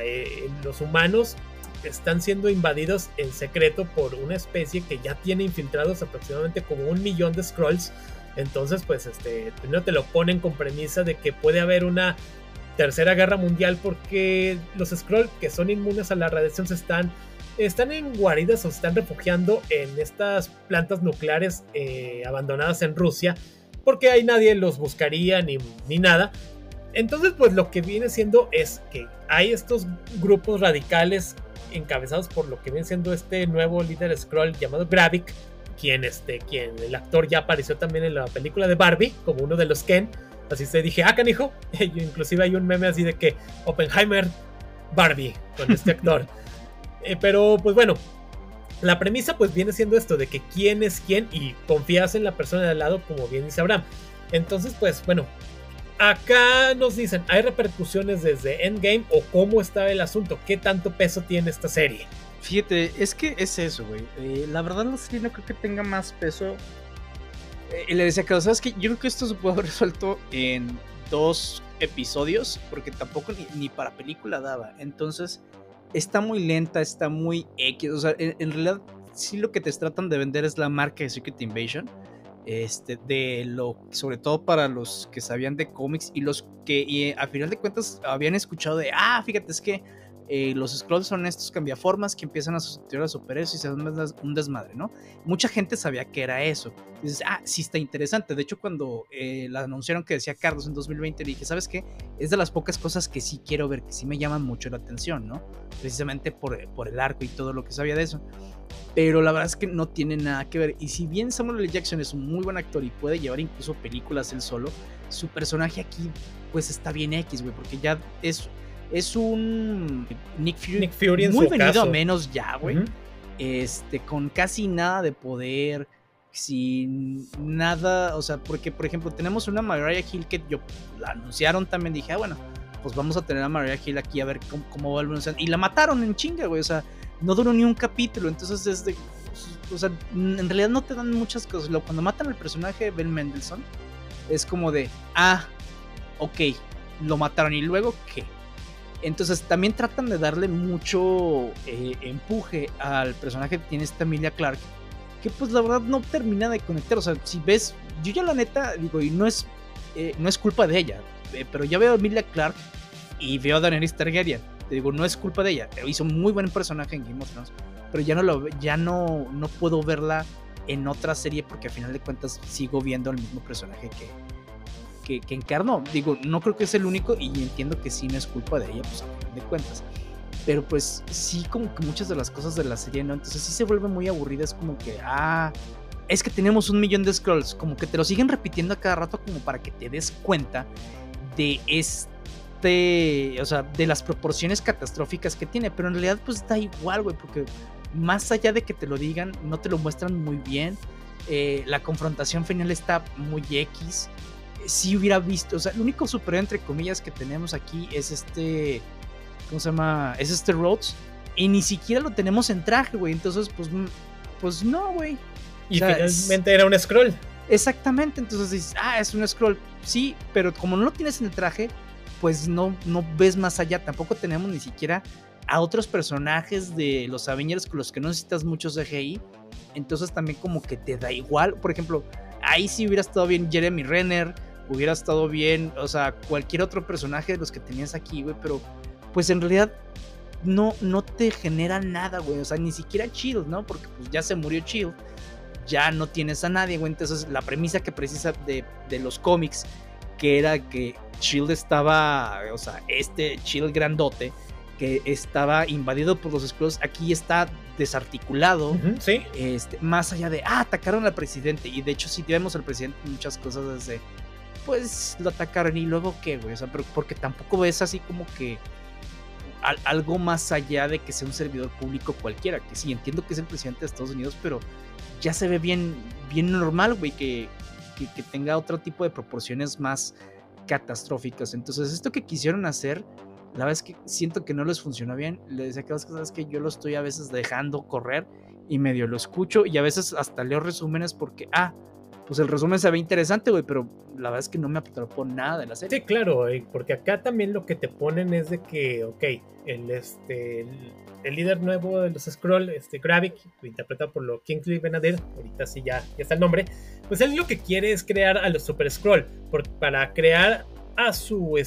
[SPEAKER 1] eh, los humanos están siendo invadidos en secreto por una especie que ya tiene infiltrados aproximadamente como un millón de scrolls. Entonces, pues, este, primero te lo ponen con premisa de que puede haber una tercera guerra mundial porque los scrolls que son inmunes a la radiación se están, están en guaridas o se están refugiando en estas plantas nucleares eh, abandonadas en Rusia porque ahí nadie los buscaría ni, ni nada. Entonces, pues lo que viene siendo es que hay estos grupos radicales encabezados por lo que viene siendo este nuevo líder scroll llamado Gravik, quien, este, quien el actor ya apareció también en la película de Barbie como uno de los Ken. Así se dije, ah, canijo. Inclusive hay un meme así de que Oppenheimer, Barbie, con este actor. Eh, pero pues bueno, la premisa pues viene siendo esto de que quién es quién y confías en la persona de al lado como bien dice Abraham. Entonces pues bueno, acá nos dicen, ¿hay repercusiones desde Endgame o cómo está el asunto? ¿Qué tanto peso tiene esta serie?
[SPEAKER 2] Fíjate, es que es eso, güey. Eh, la verdad la serie no creo que tenga más peso. Eh, le decía que, ¿sabes que Yo creo que esto se puede haber resuelto en dos episodios, porque tampoco ni, para película daba. Entonces, está muy lenta, está muy X. O sea, en, en realidad, sí lo que te tratan de vender es la marca de Secret Invasion este, de lo, sobre todo para los que sabían de cómics y los que y, a final de cuentas habían escuchado de, ah, fíjate, es que eh, los scrolls son estos cambiaformas que empiezan a sustituir a superhéroes y se dan un desmadre, ¿no? Mucha gente sabía que era eso. ah, sí está interesante. De hecho, cuando eh, la anunciaron que decía Carlos en 2020, dije, ¿sabes qué? Es de las pocas cosas que sí quiero ver, que sí me llaman mucho la atención, ¿no? Precisamente por, por el arco y todo lo que sabía de eso. Pero la verdad es que no tiene nada que ver. Y si bien Samuel L. Jackson es un muy buen actor y puede llevar incluso películas él solo, su personaje aquí pues está bien X, güey, porque ya es es un Nick Fury, muy venido a menos ya, güey. Este, con casi nada de poder, sin nada, o sea, porque por ejemplo tenemos una Mariah Hill que yo la anunciaron también, dije, ah, bueno, pues vamos a tener a Mariah Hill aquí a ver cómo, cómo va a Y la mataron en chinga, güey, o sea, no duró ni un capítulo, entonces es de, o sea, en realidad no te dan muchas cosas. Cuando matan al personaje de Ben Mendelssohn, es como de, ah, ok, lo mataron y luego qué. Entonces también tratan de darle mucho eh, empuje al personaje que tiene esta Emilia Clark, que pues la verdad no termina de conectar. O sea, si ves, yo ya la neta digo, y no es, eh, no es culpa de ella, eh, pero ya veo a Emilia Clark y veo a Daenerys Targaryen. Te digo, no es culpa de ella. Hizo muy buen personaje en Game of Thrones, pero ya no lo, ya no, no puedo verla en otra serie porque al final de cuentas sigo viendo al mismo personaje que, que, encarnó. Digo, no creo que es el único y entiendo que sí no es culpa de ella, pues a final de cuentas. Pero pues sí, como que muchas de las cosas de la serie, ¿no? Entonces sí se vuelve muy aburrida, es como que, ah, es que tenemos un millón de scrolls, como que te lo siguen repitiendo a cada rato como para que te des cuenta de este, o sea, de las proporciones catastróficas que tiene, pero en realidad pues da igual, güey, porque más allá de que te lo digan, no te lo muestran muy bien. Eh, la confrontación final está muy X si hubiera visto, o sea, el único superhéroe entre comillas que tenemos aquí es este, ¿cómo se llama? Es este Rhodes, y ni siquiera lo tenemos en traje, güey. Entonces, pues, mm, pues no, güey.
[SPEAKER 1] Y finalmente era un scroll.
[SPEAKER 2] Exactamente, entonces dices, ah, es un scroll. Sí, pero como no lo tienes en el traje, pues no, no ves más allá. Tampoco tenemos ni siquiera a otros personajes de los Avengers con los que no necesitas mucho CGI. Entonces también como que te da igual. Por ejemplo, ahí sí hubiera estado bien Jeremy Renner, hubiera estado bien, o sea, cualquier otro personaje de los que tenías aquí, güey, pero pues en realidad no, no te genera nada, güey, o sea, ni siquiera Chill, ¿no? Porque pues ya se murió Chill, ya no tienes a nadie, güey, entonces la premisa que precisa de, de los cómics, que era que Shield estaba, o sea, este Shield grandote, que estaba invadido por los Skrulls, aquí está desarticulado.
[SPEAKER 1] sí.
[SPEAKER 2] Este, más allá de, ah, atacaron al presidente. Y de hecho, si vemos al presidente muchas cosas desde, pues lo atacaron y luego qué, güey. O sea, pero porque tampoco ves así como que algo más allá de que sea un servidor público cualquiera. Que sí, entiendo que es el presidente de Estados Unidos, pero ya se ve bien, bien normal, güey, que, que, tenga otro tipo de proporciones más catastróficas. Entonces, esto que quisieron hacer la verdad es que siento que no les funciona bien. Le decía que las cosas que yo lo estoy a veces dejando correr y medio lo escucho y a veces hasta leo resúmenes porque, ah, pues el resumen se ve interesante, güey, pero la verdad es que no me atrapó nada de la serie.
[SPEAKER 1] Sí, claro, porque acá también lo que te ponen es de que, ok, el, este, el, líder nuevo de los Scroll, este Gravik, interpretado por lo Kingsley Benadir, ahorita sí ya, ya está el nombre, pues él lo que quiere es crear a los Super Scroll, para crear a su,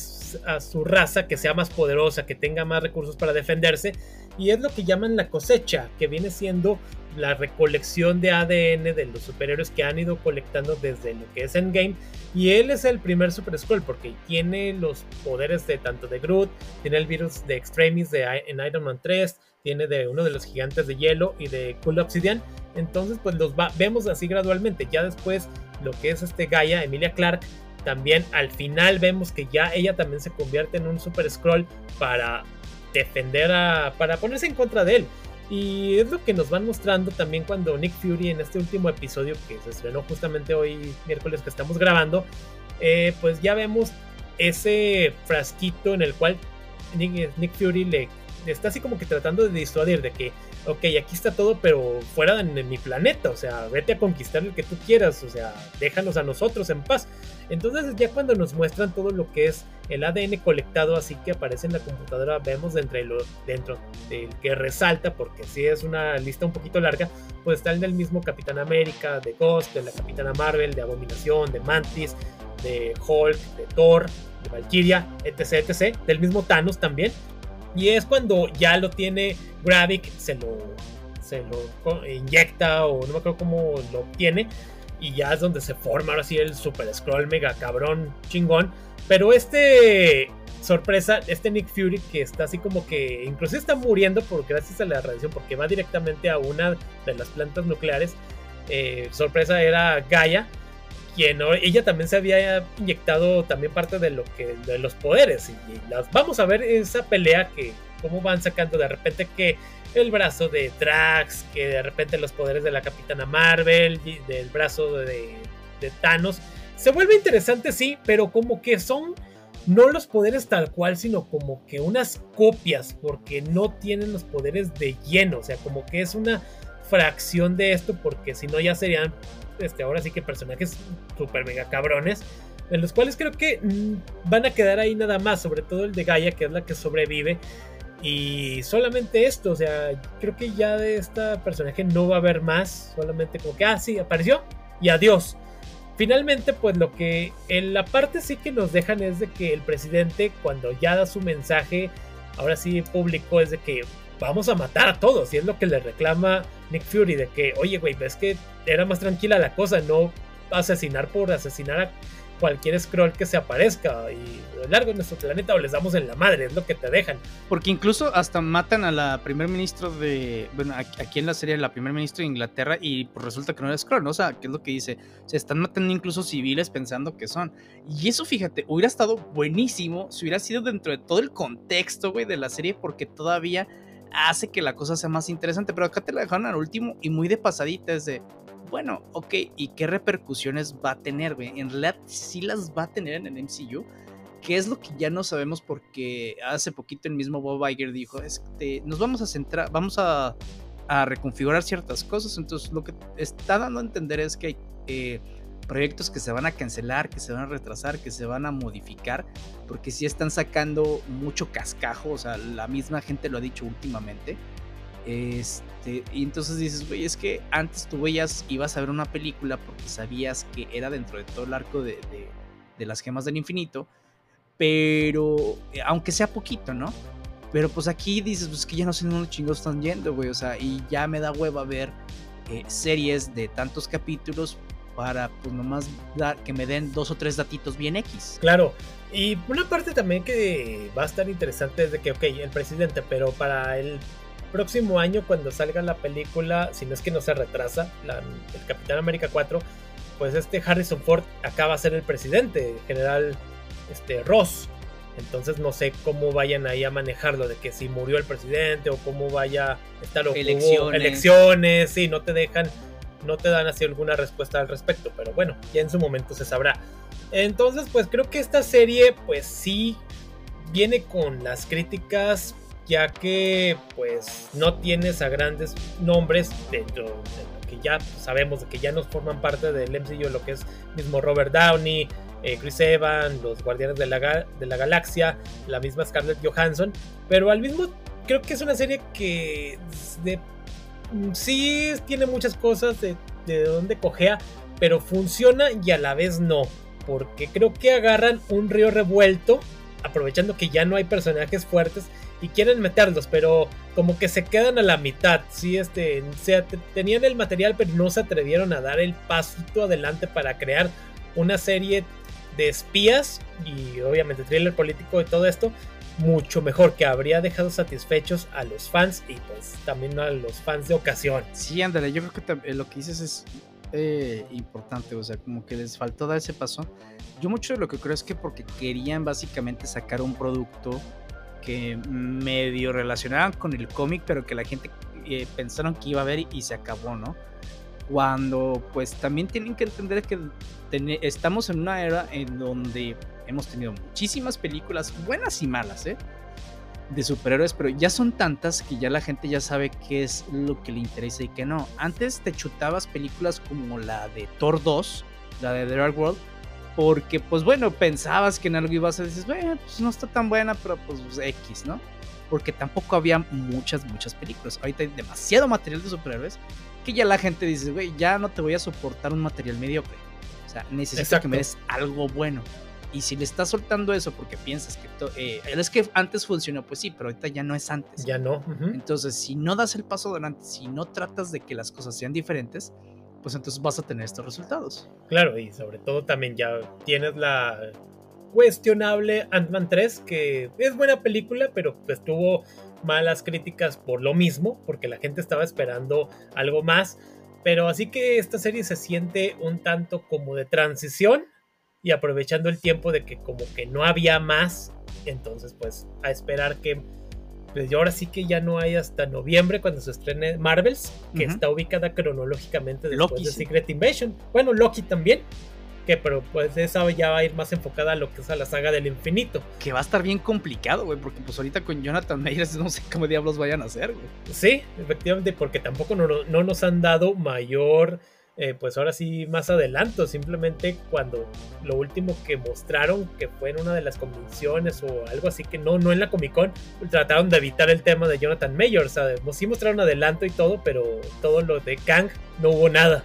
[SPEAKER 1] a su raza que sea más poderosa, que tenga más recursos para defenderse. Y es lo que llaman la cosecha, que viene siendo la recolección de ADN de los superhéroes que han ido colectando desde lo que es Endgame. Y él es el primer Super Scroll porque tiene los poderes de tanto de Groot, tiene el virus de Extremis de, en Iron Man 3, tiene de uno de los gigantes de hielo y de Cool Obsidian. Entonces, pues los vemos así gradualmente. Ya después, lo que es este Gaia, Emilia Clark, también al final vemos que ya ella también se convierte en un Super Scroll para defender a. para ponerse en contra de él. Y es lo que nos van mostrando también cuando Nick Fury en este último episodio que se estrenó justamente hoy, miércoles que estamos grabando, eh, pues ya vemos ese frasquito en el cual Nick, Fury le está así como que tratando de disuadir de que, ok, aquí está todo, pero fuera de mi planeta, o sea, vete a conquistar el que tú quieras, o sea, déjanos a nosotros en paz. Entonces ya cuando nos muestran todo lo que es el ADN colectado así que aparece en la computadora, vemos dentro, lo, dentro del que resalta, porque si es una lista un poquito larga, pues está el del mismo Capitán América, de Ghost, de la Capitana Marvel, de Abominación, de Mantis, de Hulk, de Thor, de Valkyria, etc, etc, del mismo Thanos también. Y es cuando ya lo tiene Gravik, se lo, se lo inyecta o no me acuerdo cómo lo obtiene y ya es donde se forma ahora sí el Super Scroll mega cabrón chingón. Pero este sorpresa, este Nick Fury que está así como que inclusive está muriendo por gracias a la radiación porque va directamente a una de las plantas nucleares. Eh, sorpresa era Gaia, quien ella también se había inyectado también parte de lo que de los poderes y, vamos a ver esa pelea que cómo van sacando de repente que el brazo de Drax, que de repente los poderes de la Capitana Marvel, del brazo de, Thanos. Se vuelve interesante, sí, pero como que son no los poderes tal cual, sino como que unas copias, porque no tienen los poderes de lleno, o sea, como que es una fracción de esto, porque si no ya serían, este, ahora sí que personajes super mega cabrones, en los cuales creo que mm, van a quedar ahí nada más, sobre todo el de Gaia, que es la que sobrevive, y solamente esto, o sea, creo que ya de esta personaje no va a haber más. Solamente como que, ah, sí, apareció y adiós. Finalmente, pues lo que en la parte sí que nos dejan es de que el presidente, cuando ya da su mensaje, ahora sí público, es de que vamos a matar a todos. Y es lo que le reclama Nick Fury, de que, oye, güey, ves que era más tranquila la cosa, no asesinar por asesinar a cualquier scroll que se aparezca y largo en nuestro planeta o les damos en la madre, es lo que te dejan.
[SPEAKER 2] Porque incluso hasta matan a la primer ministro de, bueno, aquí en la serie la primer ministro de Inglaterra y pues resulta que no era scroll, ¿no? O sea, ¿qué es lo que dice? Se están matando incluso civiles pensando que son. Y eso, fíjate, hubiera estado buenísimo si hubiera sido dentro de todo el contexto, güey, de la serie porque todavía hace que la cosa sea más interesante, pero acá te la dejaron al último y muy de pasadita, es de, bueno, ok, ¿y qué repercusiones va a tener, güey? En realidad sí las va a tener en el MCU. ¿Qué es lo que ya no sabemos? Porque hace poquito el mismo Bob Iger dijo, este, nos vamos a centrar, vamos a, a reconfigurar ciertas cosas. Entonces lo que está dando a entender es que eh, proyectos que se van a cancelar, que se van a retrasar, que se van a modificar, porque sí están sacando mucho cascajo, o sea, la misma gente lo ha dicho últimamente. Este, y entonces dices, güey, es que antes tú veías, ibas a ver una película porque sabías que era dentro de todo el arco de, de, las gemas del infinito, pero eh, aunque sea poquito, ¿no? Pero pues aquí dices, pues que ya no sé dónde chingos están yendo, güey, o sea, y ya me da hueva ver eh, series de tantos capítulos para pues nomás dar, que me den dos o tres datitos bien X.
[SPEAKER 1] Claro, y una parte también que va a estar interesante es de que, ok, el presidente, pero para el próximo año cuando salga la película, si no es que no se retrasa, el Capitán América 4, pues este Harrison Ford acaba de ser el presidente, el general este, Ross. Entonces no sé cómo vayan ahí a manejarlo, de que si murió el presidente o cómo vaya a estar
[SPEAKER 2] elecciones.
[SPEAKER 1] elecciones, sí, no te dejan, no te dan así alguna respuesta al respecto, pero bueno, ya en su momento se sabrá. Entonces, pues creo que esta serie, pues sí, viene con las críticas ya que pues no tienes a grandes nombres de lo que ya sabemos de que ya nos forman parte del MCU, lo que es mismo Robert Downey, eh, Chris Evans, los Guardianes de la, de la Galaxia, la misma Scarlett Johansson, pero al mismo creo que es una serie que sí tiene muchas cosas de, de donde cojea, pero funciona y a la vez no, porque creo que agarran un río revuelto, aprovechando que ya no hay personajes fuertes y quieren meterlos, pero como que se quedan a la mitad. Sí, este, tenían el material, pero no se atrevieron a dar el pasito adelante para crear una serie de espías y obviamente thriller político y todo esto mucho mejor que habría dejado satisfechos a los fans y pues también a los fans de ocasión.
[SPEAKER 2] Sí, ándale, yo creo que lo que dices es eh, importante, o sea, como que les faltó dar ese paso. Yo mucho de lo que creo es que porque querían básicamente sacar un producto que medio relacionaban con el cómic, pero que la gente eh, pensaron que iba a ver y, se acabó, ¿no? Cuando pues también tienen que entender que estamos en una era en donde hemos tenido muchísimas películas, buenas y malas, ¿eh? De superhéroes, pero ya son tantas que ya la gente ya sabe qué es lo que le interesa y qué no. Antes te chutabas películas como la de Thor 2, la de The Dark World, porque, pues bueno, pensabas que en algo ibas a decir, bueno, pues no está tan buena, pero pues, pues X, ¿no? Porque tampoco había muchas, muchas películas. Ahorita hay demasiado material de superhéroes que ya la gente dice, güey, ya no te voy a soportar un material mediocre. O sea, necesito que me des algo bueno. Y si le estás soltando eso porque piensas que eh, es que antes funcionó, pues sí, pero ahorita ya no es antes.
[SPEAKER 1] Ya no.
[SPEAKER 2] Entonces, si no das el paso adelante, si no tratas de que las cosas sean diferentes, pues entonces vas a tener estos resultados.
[SPEAKER 1] Claro, y sobre todo también ya tienes la cuestionable Ant-Man 3, que es buena película, pero pues tuvo malas críticas por lo mismo, porque la gente estaba esperando algo más. Pero así que esta serie se siente un tanto como de transición y aprovechando el tiempo de que como que no había más, entonces pues a esperar que pues ahora sí que ya no hay hasta noviembre cuando se estrene Marvels, que está ubicada cronológicamente después de Secret Invasion. Bueno, Loki también, que pero pues esa ya va a ir más enfocada a lo que es a la saga del infinito.
[SPEAKER 2] Que va a estar bien complicado, güey, porque pues ahorita con Jonathan Mayers no sé cómo diablos vayan a hacer, güey.
[SPEAKER 1] Sí, efectivamente, porque tampoco no, no nos han dado mayor eh, pues ahora sí más adelanto, simplemente cuando lo último que mostraron, que fue en una de las convenciones o algo así, que no, no en la Comic Con, trataron de evitar el tema de Jonathan Mayer, o sea, sí mostraron adelanto y todo, pero todo lo de Kang no hubo nada,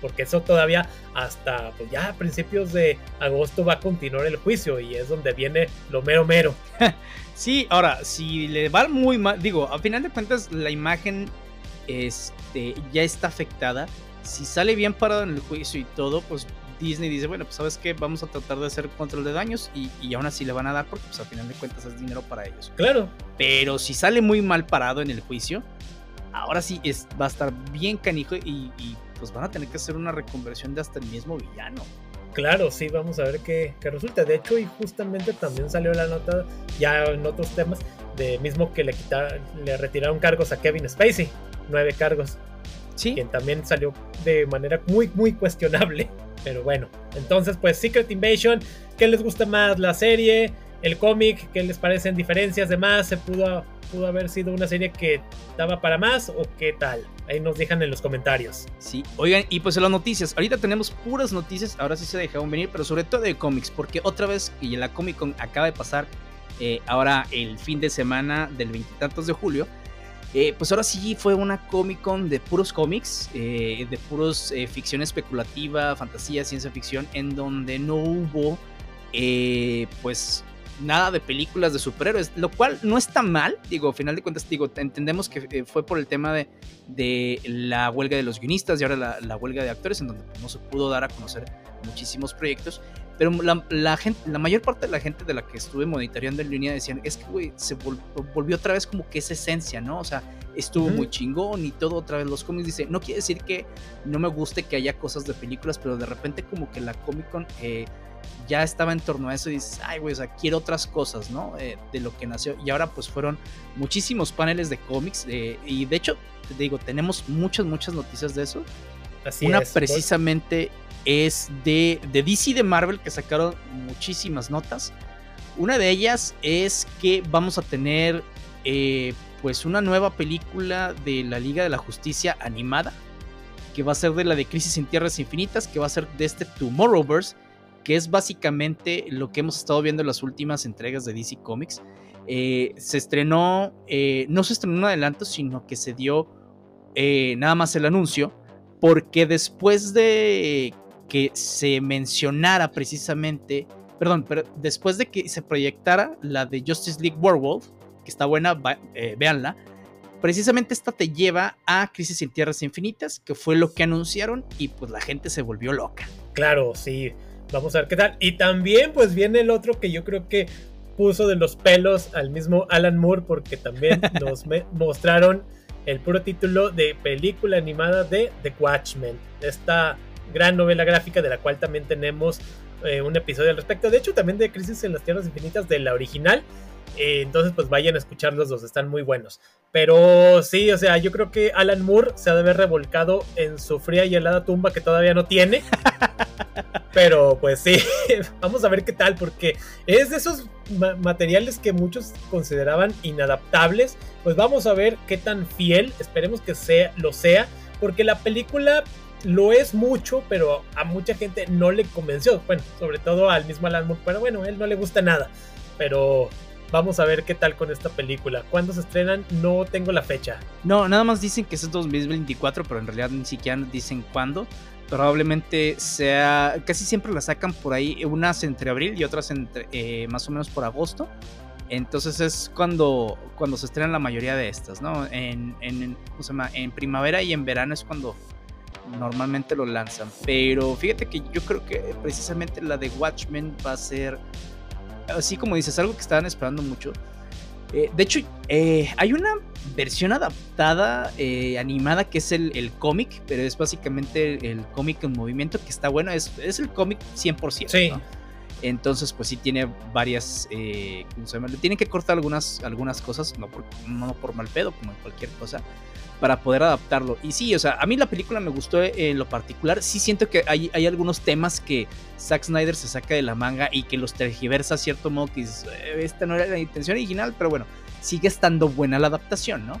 [SPEAKER 1] porque eso todavía hasta pues ya principios de agosto va a continuar el juicio y es donde viene lo mero mero.
[SPEAKER 2] Sí, ahora, si le va muy mal, digo, a final de cuentas la imagen este, ya está afectada si sale bien parado en el juicio y todo, pues Disney dice, bueno, pues sabes qué, vamos a tratar de hacer control de daños y, y, aún así le van a dar porque pues al final de cuentas es dinero para ellos.
[SPEAKER 1] Claro.
[SPEAKER 2] Pero si sale muy mal parado en el juicio, ahora sí es, va a estar bien canijo y, pues van a tener que hacer una reconversión de hasta el mismo villano.
[SPEAKER 1] Claro, sí, vamos a ver qué, qué resulta. De hecho, y justamente también salió la nota, ya en otros temas, de mismo que le, quitaron, le retiraron cargos a Kevin Spacey, nueve cargos. Quien también salió de manera muy, muy cuestionable. Pero bueno, entonces pues Secret Invasion, ¿qué les gusta más? ¿La serie? ¿El cómic? ¿Qué les parecen diferencias de más? ¿Se pudo, pudo haber sido una serie que daba para más o qué tal? Ahí nos dejan en los comentarios.
[SPEAKER 2] Sí, oigan, y pues en las noticias, ahorita tenemos puras noticias, ahora sí se dejaron venir, pero sobre todo de cómics, porque otra vez, y en la Comic Con acaba de pasar eh, ahora el fin de semana del veintitantos de julio, eh, pues ahora sí fue una Comic Con de puros cómics, eh, de puros ficción especulativa, fantasía, ciencia ficción, en donde no hubo, pues nada de películas de superhéroes, lo cual no está mal, digo, al final de cuentas, digo, entendemos que eh, fue por el tema de, de la huelga de los guionistas y ahora la, huelga de actores, en donde no se pudo dar a conocer muchísimos proyectos, pero la, gente, la mayor parte de la gente de la que estuve monitoreando en línea decían, es que, güey, se volvió otra vez como que esa esencia, ¿no? O sea, estuvo muy chingón y todo otra vez los cómics, dice, no quiere decir que no me guste que haya cosas de películas, pero de repente como que la Comic Con... Eh, ya estaba en torno a eso y dices, ay, güey, o sea, quiero otras cosas, ¿no? Eh, de lo que nació. Y ahora pues fueron muchísimos paneles de cómics eh, y de hecho, te digo, tenemos muchas, muchas noticias de eso. Así Una precisamente es de, de DC de Marvel que sacaron muchísimas notas. Una de ellas es que vamos a tener eh, pues una nueva película de la Liga de la Justicia animada que va a ser de la de Crisis en Tierras Infinitas, que va a ser de este Tomorrowverse que es básicamente lo que hemos estado viendo en las últimas entregas de DC Comics. Eh, se estrenó, eh, no se estrenó un adelanto, sino que se dio nada más el anuncio, porque después de que se mencionara precisamente, perdón, pero después de que se proyectara la de Justice League Werewolf, que está buena, véanla, precisamente esta te lleva a Crisis en Tierras Infinitas, que fue lo que anunciaron y pues la gente se volvió loca.
[SPEAKER 1] Claro, sí. Vamos a ver qué tal. Y también pues viene el otro que yo creo que puso de los pelos al mismo Alan Moore porque también nos mostraron el puro título de película animada de The Watchmen. Esta gran novela gráfica de la cual también tenemos eh, un episodio al respecto. De hecho también de Crisis en las Tierras Infinitas de la original. Eh, entonces, pues vayan a escucharlos, los están muy buenos. Pero sí, o sea, yo creo que Alan Moore se ha de haber revolcado en su fría y helada tumba que todavía no tiene. Pero pues sí, vamos a ver qué tal, porque es de esos materiales que muchos consideraban inadaptables. Pues vamos a ver qué tan fiel, esperemos que sea, lo sea, porque la película lo es mucho, pero a mucha gente no le convenció. Bueno, sobre todo al mismo Alan pero bueno, a él no le gusta nada. Pero Vamos a ver qué tal con esta película. ¿Cuándo se estrenan? No tengo la fecha.
[SPEAKER 2] No, nada más dicen que es 2024, pero en realidad ni siquiera dicen cuándo. Probablemente sea. Casi siempre la sacan por ahí, unas entre abril y otras entre eh, más o menos por agosto. Entonces es cuando, cuando se estrenan la mayoría de estas, ¿no? En, en primavera y en verano es cuando normalmente lo lanzan. Pero fíjate que yo creo que precisamente la de Watchmen va a ser así como dices, algo que estaban esperando mucho. Eh, de hecho, eh, hay una versión adaptada eh, animada que es el, cómic, pero es básicamente el, cómic en movimiento que está bueno. Es, es el cómic 100%. Sí. Entonces, pues sí tiene varias. ¿cómo se llama? Le tienen que cortar algunas, algunas cosas, no por, no por mal pedo, como en cualquier cosa para poder adaptarlo. Y sí, o sea, a mí la película me gustó en lo particular. Sí siento que hay, hay algunos temas que Zack Snyder se saca de la manga y que los tergiversa a cierto modo que eh, esta no era la intención original, pero bueno, sigue estando buena la adaptación, ¿no?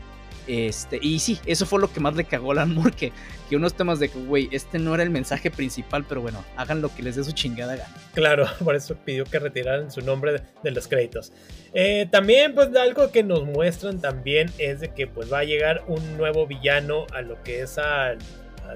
[SPEAKER 2] Este, y sí, eso fue lo que más le cagó a Alan Moore, que, unos temas de que, güey, este no era el mensaje principal, pero bueno, hagan lo que les dé su chingada gana.
[SPEAKER 1] Claro, por eso pidió que retiraran su nombre de, los créditos. Eh, también, pues algo que nos muestran también es de que pues va a llegar un nuevo villano a lo que es a,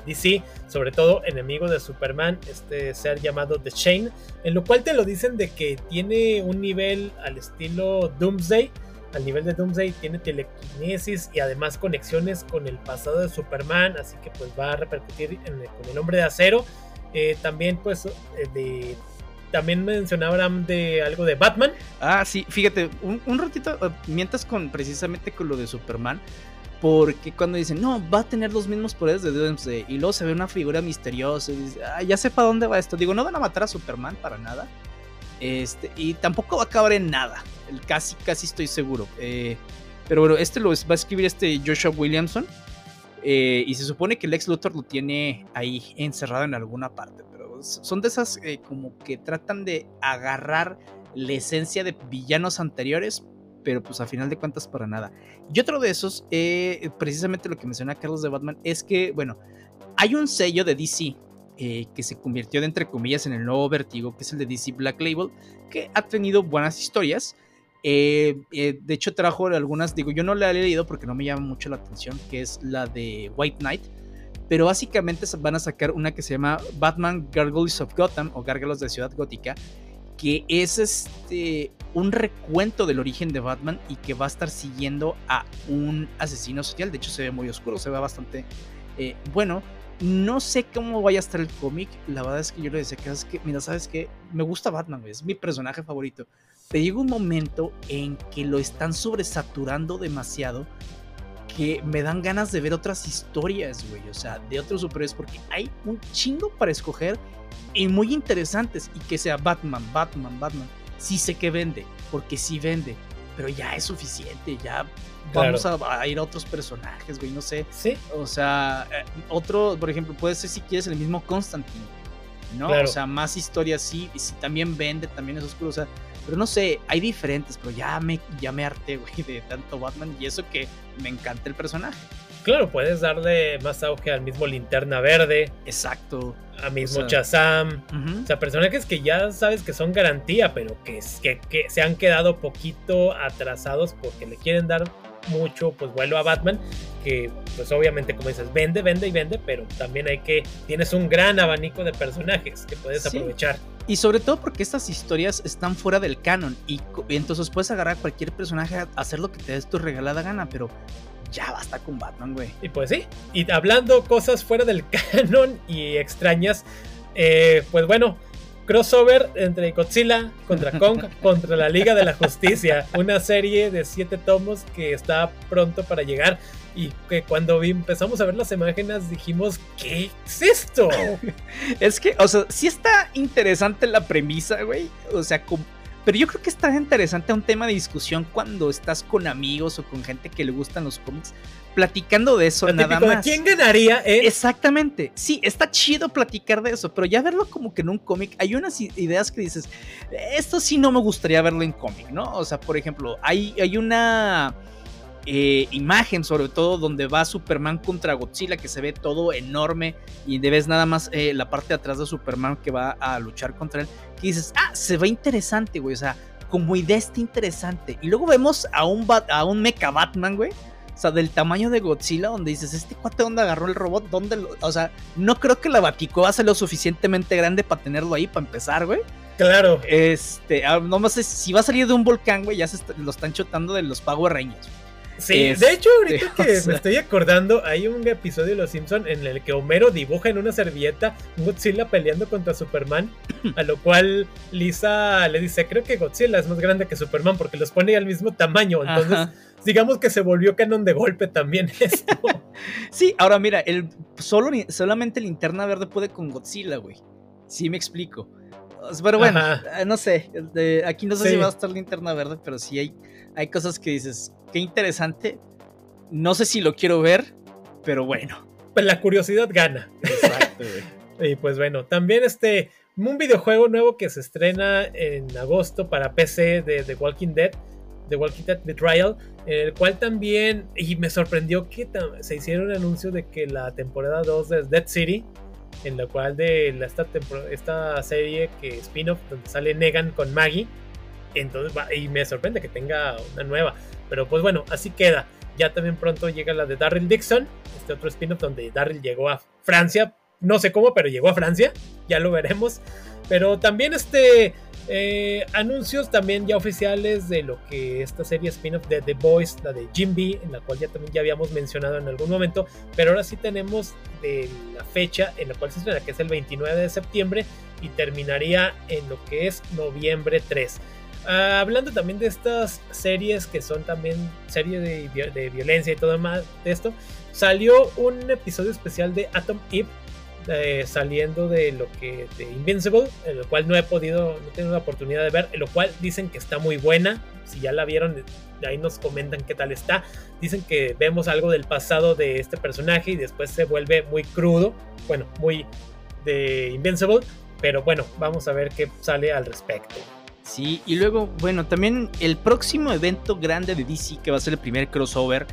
[SPEAKER 1] DC, sobre todo enemigo de Superman, este ser llamado The Chain, en lo cual te lo dicen de que tiene un nivel al estilo Doomsday, al nivel de Doomsday, tiene telequinesis y además conexiones con el pasado de Superman, así que pues va a repercutir con el hombre de acero. Eh, también pues eh, de también mencionaban de algo de Batman.
[SPEAKER 2] Ah, sí, fíjate, un, ratito, eh, mientras con precisamente con lo de Superman, porque cuando dicen, no, va a tener los mismos poderes de Doomsday, y luego se ve una figura misteriosa, y dice, ah, ya sé para dónde va esto. Digo, no van a matar a Superman para nada. Este, y tampoco va a acabar en nada. Casi, casi estoy seguro. Eh, pero bueno, este lo va a escribir este Joshua Williamson. Eh, y se supone que el ex Luthor lo tiene ahí encerrado en alguna parte. Pero son de esas eh, como que tratan de agarrar la esencia de villanos anteriores, pero pues a final de cuentas para nada. Y otro de esos, precisamente lo que menciona Carlos de Batman, es que, bueno, hay un sello de DC eh, que se convirtió de entre comillas en el nuevo Vertigo, que es el de DC Black Label, que ha tenido buenas historias. de hecho, trajo algunas, digo, yo no la he leído porque no me llama mucho la atención, que es la de White Knight, pero básicamente van a sacar una que se llama Batman Gargoyles of Gotham o Gárgalos de Ciudad Gótica, que es este un recuento del origen de Batman y que va a estar siguiendo a un asesino social. De hecho, se ve muy oscuro, se ve bastante eh, bueno. No sé cómo vaya a estar el cómic. La verdad es que yo le decía que, mira, sabes que me gusta Batman, es mi personaje favorito. Pero llega un momento en que lo están sobresaturando demasiado que me dan ganas de ver otras historias, güey. O sea, de otros superhéroes, porque hay un chingo para escoger y muy interesantes. Y que sea Batman, Batman, Batman. Sí sé que vende, porque sí vende, pero ya es suficiente, ya vamos a, ir a otros personajes, güey, no sé.
[SPEAKER 1] Sí.
[SPEAKER 2] O sea, eh, otro, por ejemplo, puede ser si quieres el mismo Constantine, ¿no? O sea, más historias sí, y si también vende, también es oscuro, o sea, pero no sé, hay diferentes, pero ya me, ya me harté, güey, de tanto Batman y eso que me encanta el personaje.
[SPEAKER 1] Claro, puedes darle más auge al mismo Linterna Verde.
[SPEAKER 2] Exacto.
[SPEAKER 1] A mismo o O sea, personajes que ya sabes que son garantía, pero que, que, que se han quedado poquito atrasados porque le quieren dar mucho pues vuelo a Batman que pues obviamente como dices vende vende y vende pero también hay que tienes un gran abanico de personajes que puedes aprovechar
[SPEAKER 2] y sobre todo porque estas historias están fuera del canon y, entonces puedes agarrar a cualquier personaje a hacer lo que te des tu regalada gana, pero ya basta con Batman, güey.
[SPEAKER 1] Y pues sí, y hablando cosas fuera del canon y extrañas, eh, pues bueno, crossover entre Godzilla contra Kong contra la Liga de la Justicia, una serie de siete tomos que está pronto para llegar y que cuando empezamos a ver las imágenes dijimos, ¿qué es esto?
[SPEAKER 2] es que, o sea, sí está interesante la premisa, güey. O sea, pero yo creo que está interesante un tema de discusión cuando estás con amigos o con gente que le gustan los cómics, platicando de eso nada más.
[SPEAKER 1] ¿Quién ganaría?
[SPEAKER 2] Exactamente. Sí, está chido platicar de eso, pero ya verlo como que en un cómic, hay unas ideas que dices, esto sí no me gustaría verlo en cómic, ¿no? O sea, por ejemplo, hay, hay una eh, imagen, sobre todo donde va Superman contra Godzilla, que se ve todo enorme y ves nada más eh, la parte de atrás de Superman que va a luchar contra él, que dices, ah, se ve interesante, güey, o sea, como idea está interesante. Y luego vemos a un, a un Mecha Batman, güey. O sea, del tamaño de Godzilla, donde dices, ¿este cuate dónde agarró el robot? ¿Dónde O sea, no creo que la Baticoa sea lo suficientemente grande para tenerlo ahí, para empezar, güey.
[SPEAKER 1] Claro.
[SPEAKER 2] Este, ah, no más si va a salir de un volcán, güey, ya se lo están chutando de los Power Rangers.
[SPEAKER 1] Sí, de hecho, ahorita que me estoy acordando, hay un episodio de Los Simpson en el que Homero dibuja en una servilleta Godzilla peleando contra Superman, a lo cual Lisa le dice, creo que Godzilla es más grande que Superman porque los pone al mismo tamaño, entonces digamos que se volvió canon de golpe también esto.
[SPEAKER 2] sí, ahora mira, el, solo, solamente Linterna Verde puede con Godzilla, güey. Sí me explico. Pero bueno, eh, no sé, aquí no sé si va a estar Linterna Verde, pero sí hay, hay cosas que dices, qué interesante. No sé si lo quiero ver, pero bueno.
[SPEAKER 1] Pues la curiosidad gana. Exacto, Y pues bueno, también este, un videojuego nuevo que se estrena en agosto para PC de The Walking Dead, The Walking Dead Betrayal, en el cual también, y me sorprendió que se hiciera un anuncio de que la temporada 2 de Dead City, en la cual de esta, esta serie que spin-off donde sale Negan con Maggie, entonces y me sorprende que tenga una nueva. Pero pues bueno, así queda. Ya también pronto llega la de Darryl Dixon, este otro spin-off donde Darryl llegó a Francia. No sé cómo, pero llegó a Francia. Ya lo veremos. Pero también este eh, anuncios también ya oficiales de lo que esta serie spin-off de The Boys, la de Jim B, en la cual ya también ya habíamos mencionado en algún momento, pero ahora sí tenemos de la fecha en la cual se estrena, que es el 29 de septiembre y terminaría en lo que es noviembre 3. Ah, hablando también de estas series que son también series de, violencia y todo más de esto, salió un episodio especial de Atom Eve eh, saliendo de lo que de Invincible, en lo cual no he podido, no tengo la oportunidad de ver, lo cual dicen que está muy buena. Si ya la vieron, ahí nos comentan qué tal está. Dicen que vemos algo del pasado de este personaje y después se vuelve muy crudo, bueno, muy de Invincible pero bueno, vamos a ver qué sale al respecto.
[SPEAKER 2] Sí, y luego, bueno, también el próximo evento grande de DC, que va a ser el primer crossover,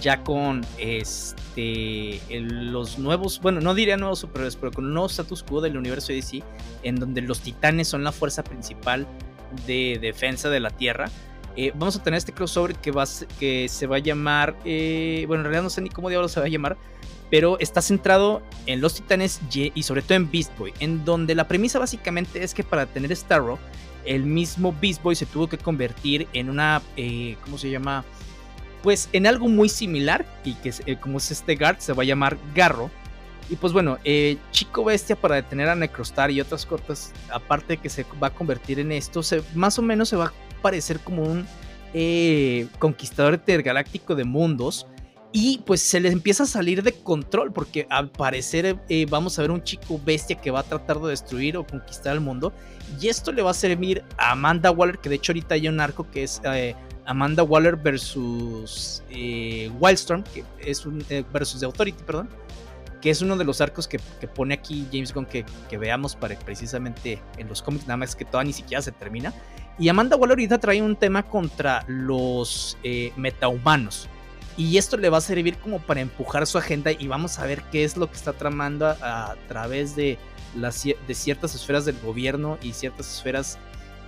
[SPEAKER 2] ya con este los nuevos, bueno, no diría nuevos superhéroes, pero con un nuevo status quo del universo de DC, en donde los titanes son la fuerza principal de defensa de la Tierra. Eh, vamos a tener este crossover que, va, que se va a llamar, eh, bueno, en realidad no sé ni cómo diablos se va a llamar, pero está centrado en los titanes y sobre todo en Beast Boy, en donde la premisa básicamente es que para tener Starro, el mismo Beast Boy se tuvo que convertir en una, eh, ¿cómo se llama? Pues en algo muy similar, y que como es este Guard, se va a llamar Garro. Y pues bueno, Chico Bestia para detener a Necrostar y otras cortas, aparte de que se va a convertir en esto, se, más o menos se va a parecer como un eh, conquistador intergaláctico de mundos. Y pues se les empieza a salir de control porque al parecer eh, vamos a ver un chico bestia que va a tratar de destruir o conquistar el mundo. Y esto le va a servir a Amanda Waller, que de hecho ahorita hay un arco que es eh, Amanda Waller versus Wildstorm, que es un versus The Authority, perdón que es uno de los arcos que, pone aquí James Gunn que, que, veamos para precisamente en los cómics, nada más que todavía ni siquiera se termina. Y Amanda Waller ahorita trae un tema contra los eh, metahumanos. Y esto le va a servir como para empujar su agenda y vamos a ver qué es lo que está tramando a, través de, las, de ciertas esferas del gobierno y ciertas esferas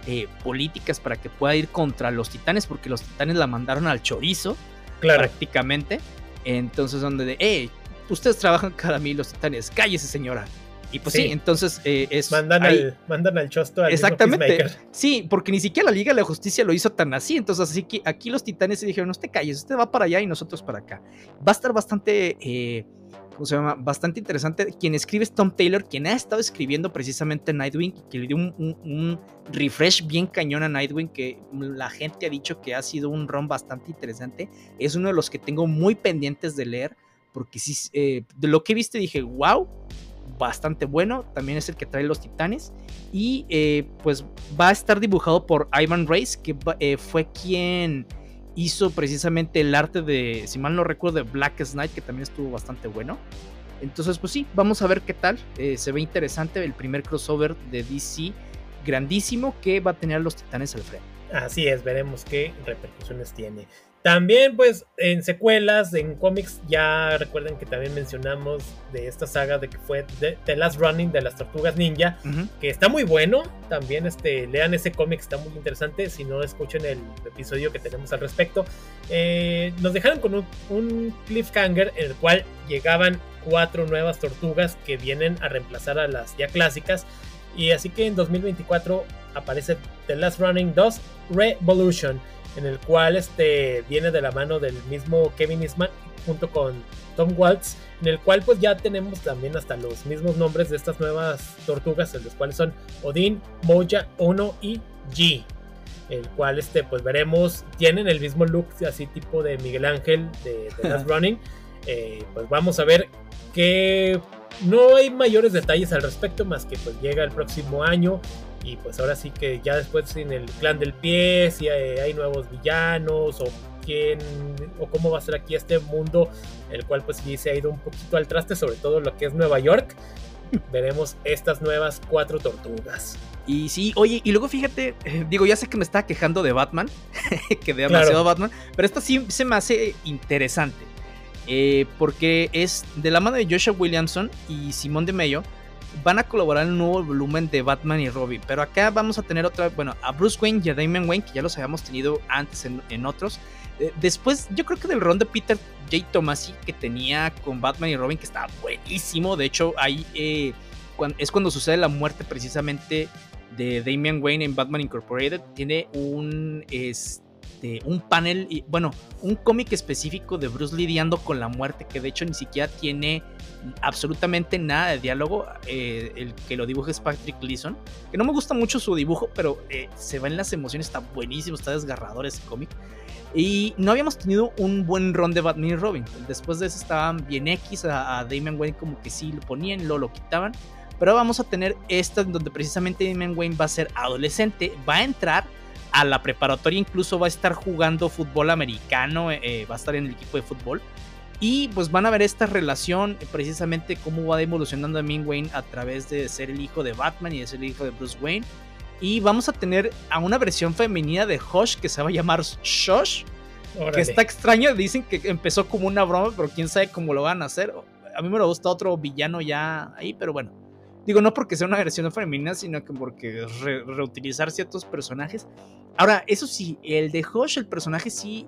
[SPEAKER 2] eh, políticas para que pueda ir contra los titanes, porque los titanes la mandaron al chorizo prácticamente. Entonces, donde de, hey, ustedes trabajan cada mí los titanes, cállese señora. Y pues sí, entonces eh, es.
[SPEAKER 1] Mandan, al, mandan al chosto al
[SPEAKER 2] Exactamente. Sí, porque ni siquiera la Liga de la Justicia lo hizo tan así. Entonces, así que aquí los titanes se dijeron: No te calles, usted va para allá y nosotros para acá. Va a estar bastante. Eh, ¿Cómo se llama? Bastante interesante. Quien escribe es Tom Taylor, quien ha estado escribiendo precisamente Nightwing, que le dio un, un, refresh bien cañón a Nightwing, que la gente ha dicho que ha sido un ron bastante interesante. Es uno de los que tengo muy pendientes de leer, porque sí, eh, de lo que viste dije, wow, bastante bueno. También es el que trae los titanes. Y eh, pues va a estar dibujado por Ivan Race, que eh, fue quien hizo precisamente el arte de, si mal no recuerdo, de Black Knight, que también estuvo bastante bueno. Entonces, pues sí, vamos a ver qué tal. Eh, se ve interesante el primer crossover de DC grandísimo que va a tener los titanes al frente.
[SPEAKER 1] Así es, veremos qué repercusiones tiene. También, pues, en secuelas, en cómics, ya recuerden que también mencionamos de esta saga de que fue The, Last Running de las Tortugas Ninja, que está muy bueno. También, este, lean ese cómic, está muy interesante. Si no, escuchen el episodio que tenemos al respecto. Eh, nos dejaron con un, un cliffhanger en el cual llegaban cuatro nuevas tortugas que vienen a reemplazar a las ya clásicas. Y así que en 2024 aparece The Last Running 2 Revolution en el cual este, viene de la mano del mismo Kevin Eastman junto con Tom Waltz, en el cual pues ya tenemos también hasta los mismos nombres de estas nuevas tortugas, en los cuales son Odin, Moja, Ono y G. El cual este, pues veremos, tienen el mismo look así tipo de Miguel Ángel de, The Last Running. Eh, pues vamos a ver que no hay mayores detalles al respecto, más que pues llega el próximo año y pues ahora sí que ya después en el clan del pie, si hay, nuevos villanos o quién o cómo va a ser aquí este mundo, el cual pues sí se ha ido un poquito al traste, sobre todo lo que es Nueva York. Veremos estas nuevas cuatro tortugas.
[SPEAKER 2] Y sí, oye, y luego fíjate, eh, digo, ya sé que me estaba quejando de Batman, que de demasiado Batman, pero esta sí se me hace interesante. Eh, porque es de la mano de Joshua Williamson y Simón de Mayo van a colaborar en un nuevo volumen de Batman y Robin. Pero acá vamos a tener otra, bueno, a Bruce Wayne y a Damian Wayne, que ya los habíamos tenido antes en, otros. Eh, después, yo creo que del ron de Peter J. Tomasi que tenía con Batman y Robin, que estaba buenísimo. De hecho, ahí eh, es cuando sucede la muerte precisamente de Damian Wayne en Batman Incorporated. Tiene un. Este, este, un panel, y, bueno, un cómic específico de Bruce lidiando con la muerte, que de hecho ni siquiera tiene absolutamente nada de diálogo. Eh, el que lo dibuja es Patrick Gleason, que no me gusta mucho su dibujo, pero eh, se va en las emociones, está buenísimo, está desgarrador ese cómic. Y no habíamos tenido un buen ron de Batman y Robin. Después de eso estaban bien X, a, a Damon Wayne como que sí lo ponían, lo lo quitaban. Pero vamos a tener esta donde precisamente Damon Wayne va a ser adolescente, va a entrar a la preparatoria incluso va a estar jugando fútbol americano, eh, va a estar en el equipo de fútbol. Y pues van a ver esta relación, precisamente cómo va evolucionando a Min Wayne a través de ser el hijo de Batman y de ser el hijo de Bruce Wayne. Y vamos a tener a una versión femenina de Hush que se va a llamar Shosh. Que está extraño, dicen que empezó como una broma, pero quién sabe cómo lo van a hacer. A mí me gusta otro villano ya ahí, pero bueno. Digo, no porque sea una versión femenina, sino que porque reutilizar ciertos personajes. Ahora, eso sí, el de Hush, el personaje sí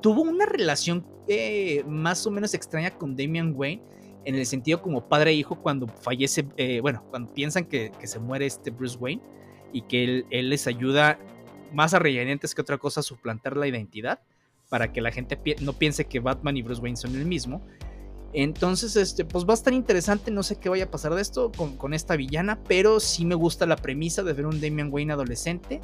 [SPEAKER 2] tuvo una relación eh, más o menos extraña con Damian Wayne, en el sentido como padre e hijo cuando fallece, eh, bueno, cuando piensan que, se muere este Bruce Wayne y que él, les ayuda más a regañantes que otra cosa a suplantar la identidad para que la gente no piense que Batman y Bruce Wayne son el mismo. Entonces, este, pues va a estar interesante, no sé qué vaya a pasar de esto con, esta villana, pero sí me gusta la premisa de ver un Damian Wayne adolescente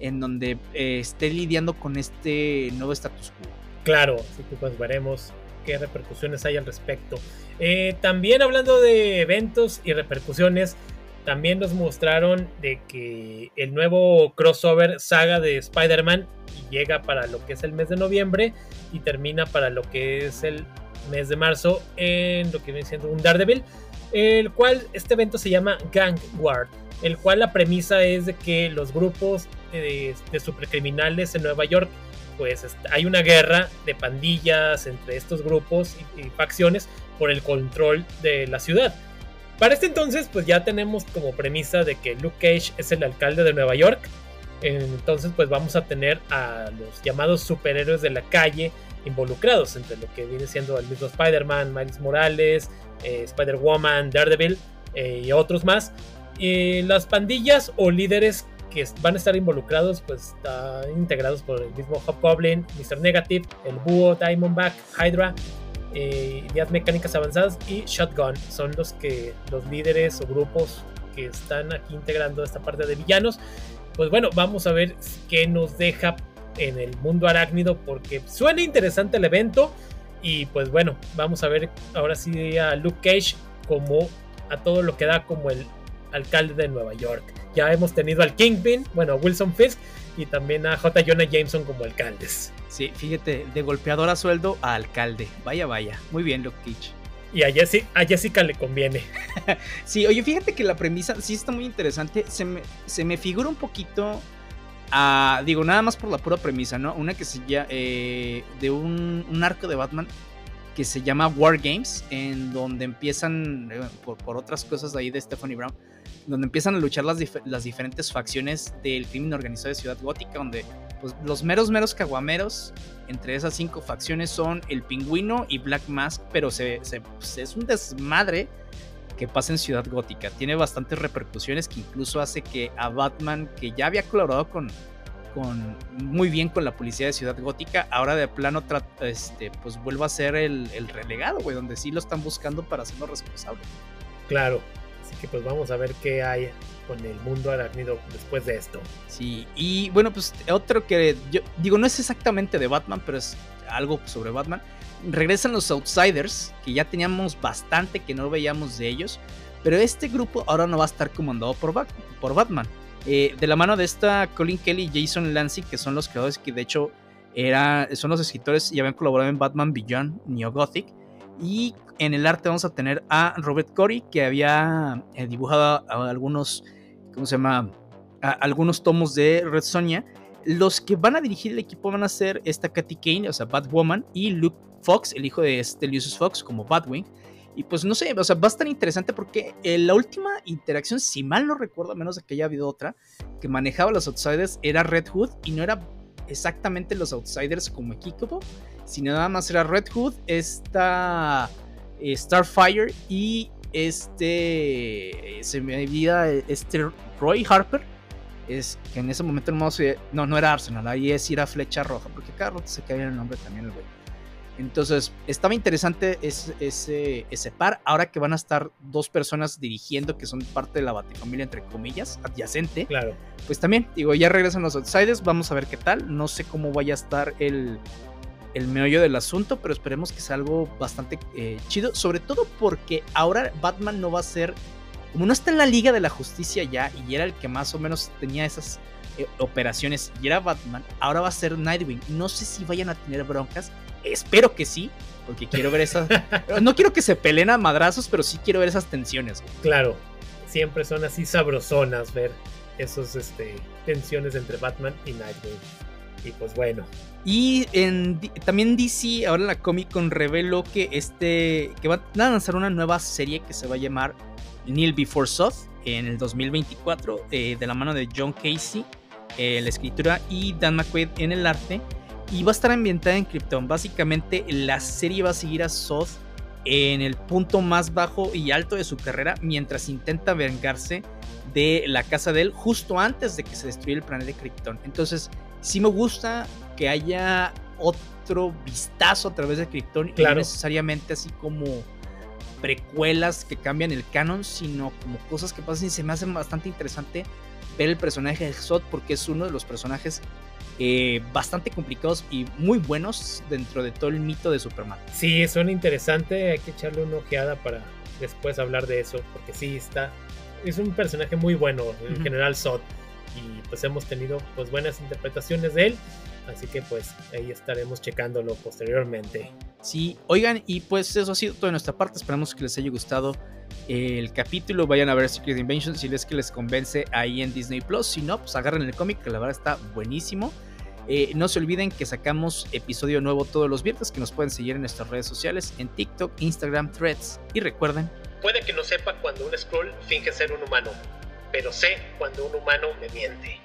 [SPEAKER 2] en donde eh, esté lidiando con este nuevo status quo.
[SPEAKER 1] Claro, así que pues veremos qué repercusiones hay al respecto. Eh, también hablando de eventos y repercusiones, también nos mostraron de que el nuevo crossover saga de Spider-Man llega para lo que es el mes de noviembre y termina para lo que es el mes de marzo en lo que viene siendo un Daredevil, el cual este evento se llama Gang War, el cual la premisa es de que los grupos de, supercriminales en Nueva York, pues hay una guerra de pandillas entre estos grupos y, facciones por el control de la ciudad. Para este entonces, pues ya tenemos como premisa de que Luke Cage es el alcalde de Nueva York. Entonces, pues vamos a tener a los llamados superhéroes de la calle involucrados entre lo que viene siendo el mismo Spider-Man, Miles Morales, eh, Spider-Woman, Daredevil eh, y otros más. Y las pandillas o líderes que van a estar involucrados, pues están integrados por el mismo Hobgoblin, Mr. Negative, el Búho, Diamondback, Hydra, eh, Ideas Mecánicas Avanzadas y Shotgun. Son los que los líderes o grupos que están aquí integrando esta parte de villanos. Pues bueno, vamos a ver qué nos deja en el mundo arácnido porque suena interesante el evento y pues bueno, vamos a ver ahora sí a Luke Cage como a todo lo que da como el alcalde de Nueva York. Ya hemos tenido al Kingpin, bueno, a Wilson Fisk y también a J. Jonah Jameson como alcaldes.
[SPEAKER 2] Sí, fíjate, de golpeador a sueldo a alcalde. Vaya, vaya. Muy bien, Luke Cage.
[SPEAKER 1] Y a, Jessica, a Jessica le conviene.
[SPEAKER 2] sí, oye, fíjate que la premisa sí está muy interesante. Se me, se me figura un poquito digo, nada más por la pura premisa, ¿no? Una que se llama, eh, de un, arco de Batman que se llama War Games, en donde empiezan, eh, por, otras cosas ahí de Stephanie Brown, donde empiezan a luchar las, las diferentes facciones del crimen organizado de Ciudad Gótica, donde pues, los meros, meros caguameros entre esas cinco facciones son el pingüino y Black Mask, pero se, pues, es un desmadre que pasa en Ciudad Gótica. Tiene bastantes repercusiones que incluso hace que a Batman, que ya había colaborado con, con muy bien con la policía de Ciudad Gótica, ahora de plano este, pues vuelva a ser el, relegado, güey, donde sí lo están buscando para hacerlo responsable.
[SPEAKER 1] Claro, así que pues vamos a ver qué hay con el mundo arácnido después de esto.
[SPEAKER 2] Sí, y bueno, pues otro que yo digo, no es exactamente de Batman, pero es algo sobre Batman regresan los Outsiders, que ya teníamos bastante que no veíamos de ellos, pero este grupo ahora no va a estar comandado por, por Batman. Eh, de la mano de esta Colin Kelly y Jason Lancy, que son los creadores que de hecho era, son los escritores y habían colaborado en Batman Beyond, Neo Gothic. Y en el arte vamos a tener a Robert Corey, que había eh, dibujado algunos, ¿cómo se llama? algunos tomos de Red Sonia. Los que van a dirigir el equipo van a ser esta Katy Kane, o sea, Batwoman, y Luke Fox, el hijo de este Lucius Fox, como Batwing. Y pues no sé, o sea, va a estar interesante porque eh, la última interacción, si mal no recuerdo, a menos de que haya habido otra, que manejaba los Outsiders era Red Hood y no era exactamente los Outsiders como equipo, sino nada más era Red Hood, esta eh, Starfire y este, se me olvida, este Roy Harper, es que en ese momento no, no, no era Arsenal, ahí es ir a Flecha Roja, porque cada rato se cae el nombre también el güey. Entonces, estaba interesante ese, ese, par. Ahora que van a estar dos personas dirigiendo, que son parte de la Batifamilia, entre comillas, adyacente.
[SPEAKER 1] Claro.
[SPEAKER 2] Pues también, digo, ya regresan los Outsiders. Vamos a ver qué tal. No sé cómo vaya a estar el, el meollo del asunto, pero esperemos que sea algo bastante eh, chido. Sobre todo porque ahora Batman no va a ser. Como no está en la Liga de la Justicia ya, y era el que más o menos tenía esas eh, operaciones y era Batman, ahora va a ser Nightwing. No sé si vayan a tener broncas, espero que sí, porque quiero ver esas... no quiero que se peleen a madrazos, pero sí quiero ver esas tensiones.
[SPEAKER 1] Claro, siempre son así sabrosonas ver esas este, tensiones entre Batman y Nightwing. Y pues bueno.
[SPEAKER 2] Y en, también DC, ahora en la Comic Con reveló que este que van a lanzar una nueva serie que se va a llamar Neil Before Soth en el 2024 eh, de la mano de John Casey en la escritura y Dan McQuaid en el arte y va a estar ambientada en Krypton. Básicamente la serie va a seguir a Soth en el punto más bajo y alto de su carrera mientras intenta vengarse de la casa de él justo antes de que se destruya el planeta de Krypton. Entonces, sí me gusta que haya otro vistazo a través de Krypton y no necesariamente así como precuelas que cambian el canon, sino como cosas que pasan y se me hacen bastante interesante ver el personaje de Zod porque es uno de los personajes eh, bastante complicados y muy buenos dentro de todo el mito de Superman.
[SPEAKER 1] Sí, suena interesante, hay que echarle una ojeada para después hablar de eso, porque sí, está, es un personaje muy bueno, en general Zod, y pues hemos tenido pues buenas interpretaciones de él, así que pues ahí estaremos checándolo posteriormente.
[SPEAKER 2] Sí, oigan, y pues eso ha sido todo de nuestra parte, esperamos que les haya gustado el capítulo, vayan a ver Secret Invasion si les que les convence ahí en Disney Plus, si no, pues agarren el cómic que la verdad está buenísimo. Eh, no se olviden que sacamos episodio nuevo todos los viernes, que nos pueden seguir en nuestras redes sociales, en TikTok, Instagram, Threads. Y recuerden...
[SPEAKER 1] Puede que no sepa cuando un scroll finge ser un humano, pero sé cuando un humano me miente.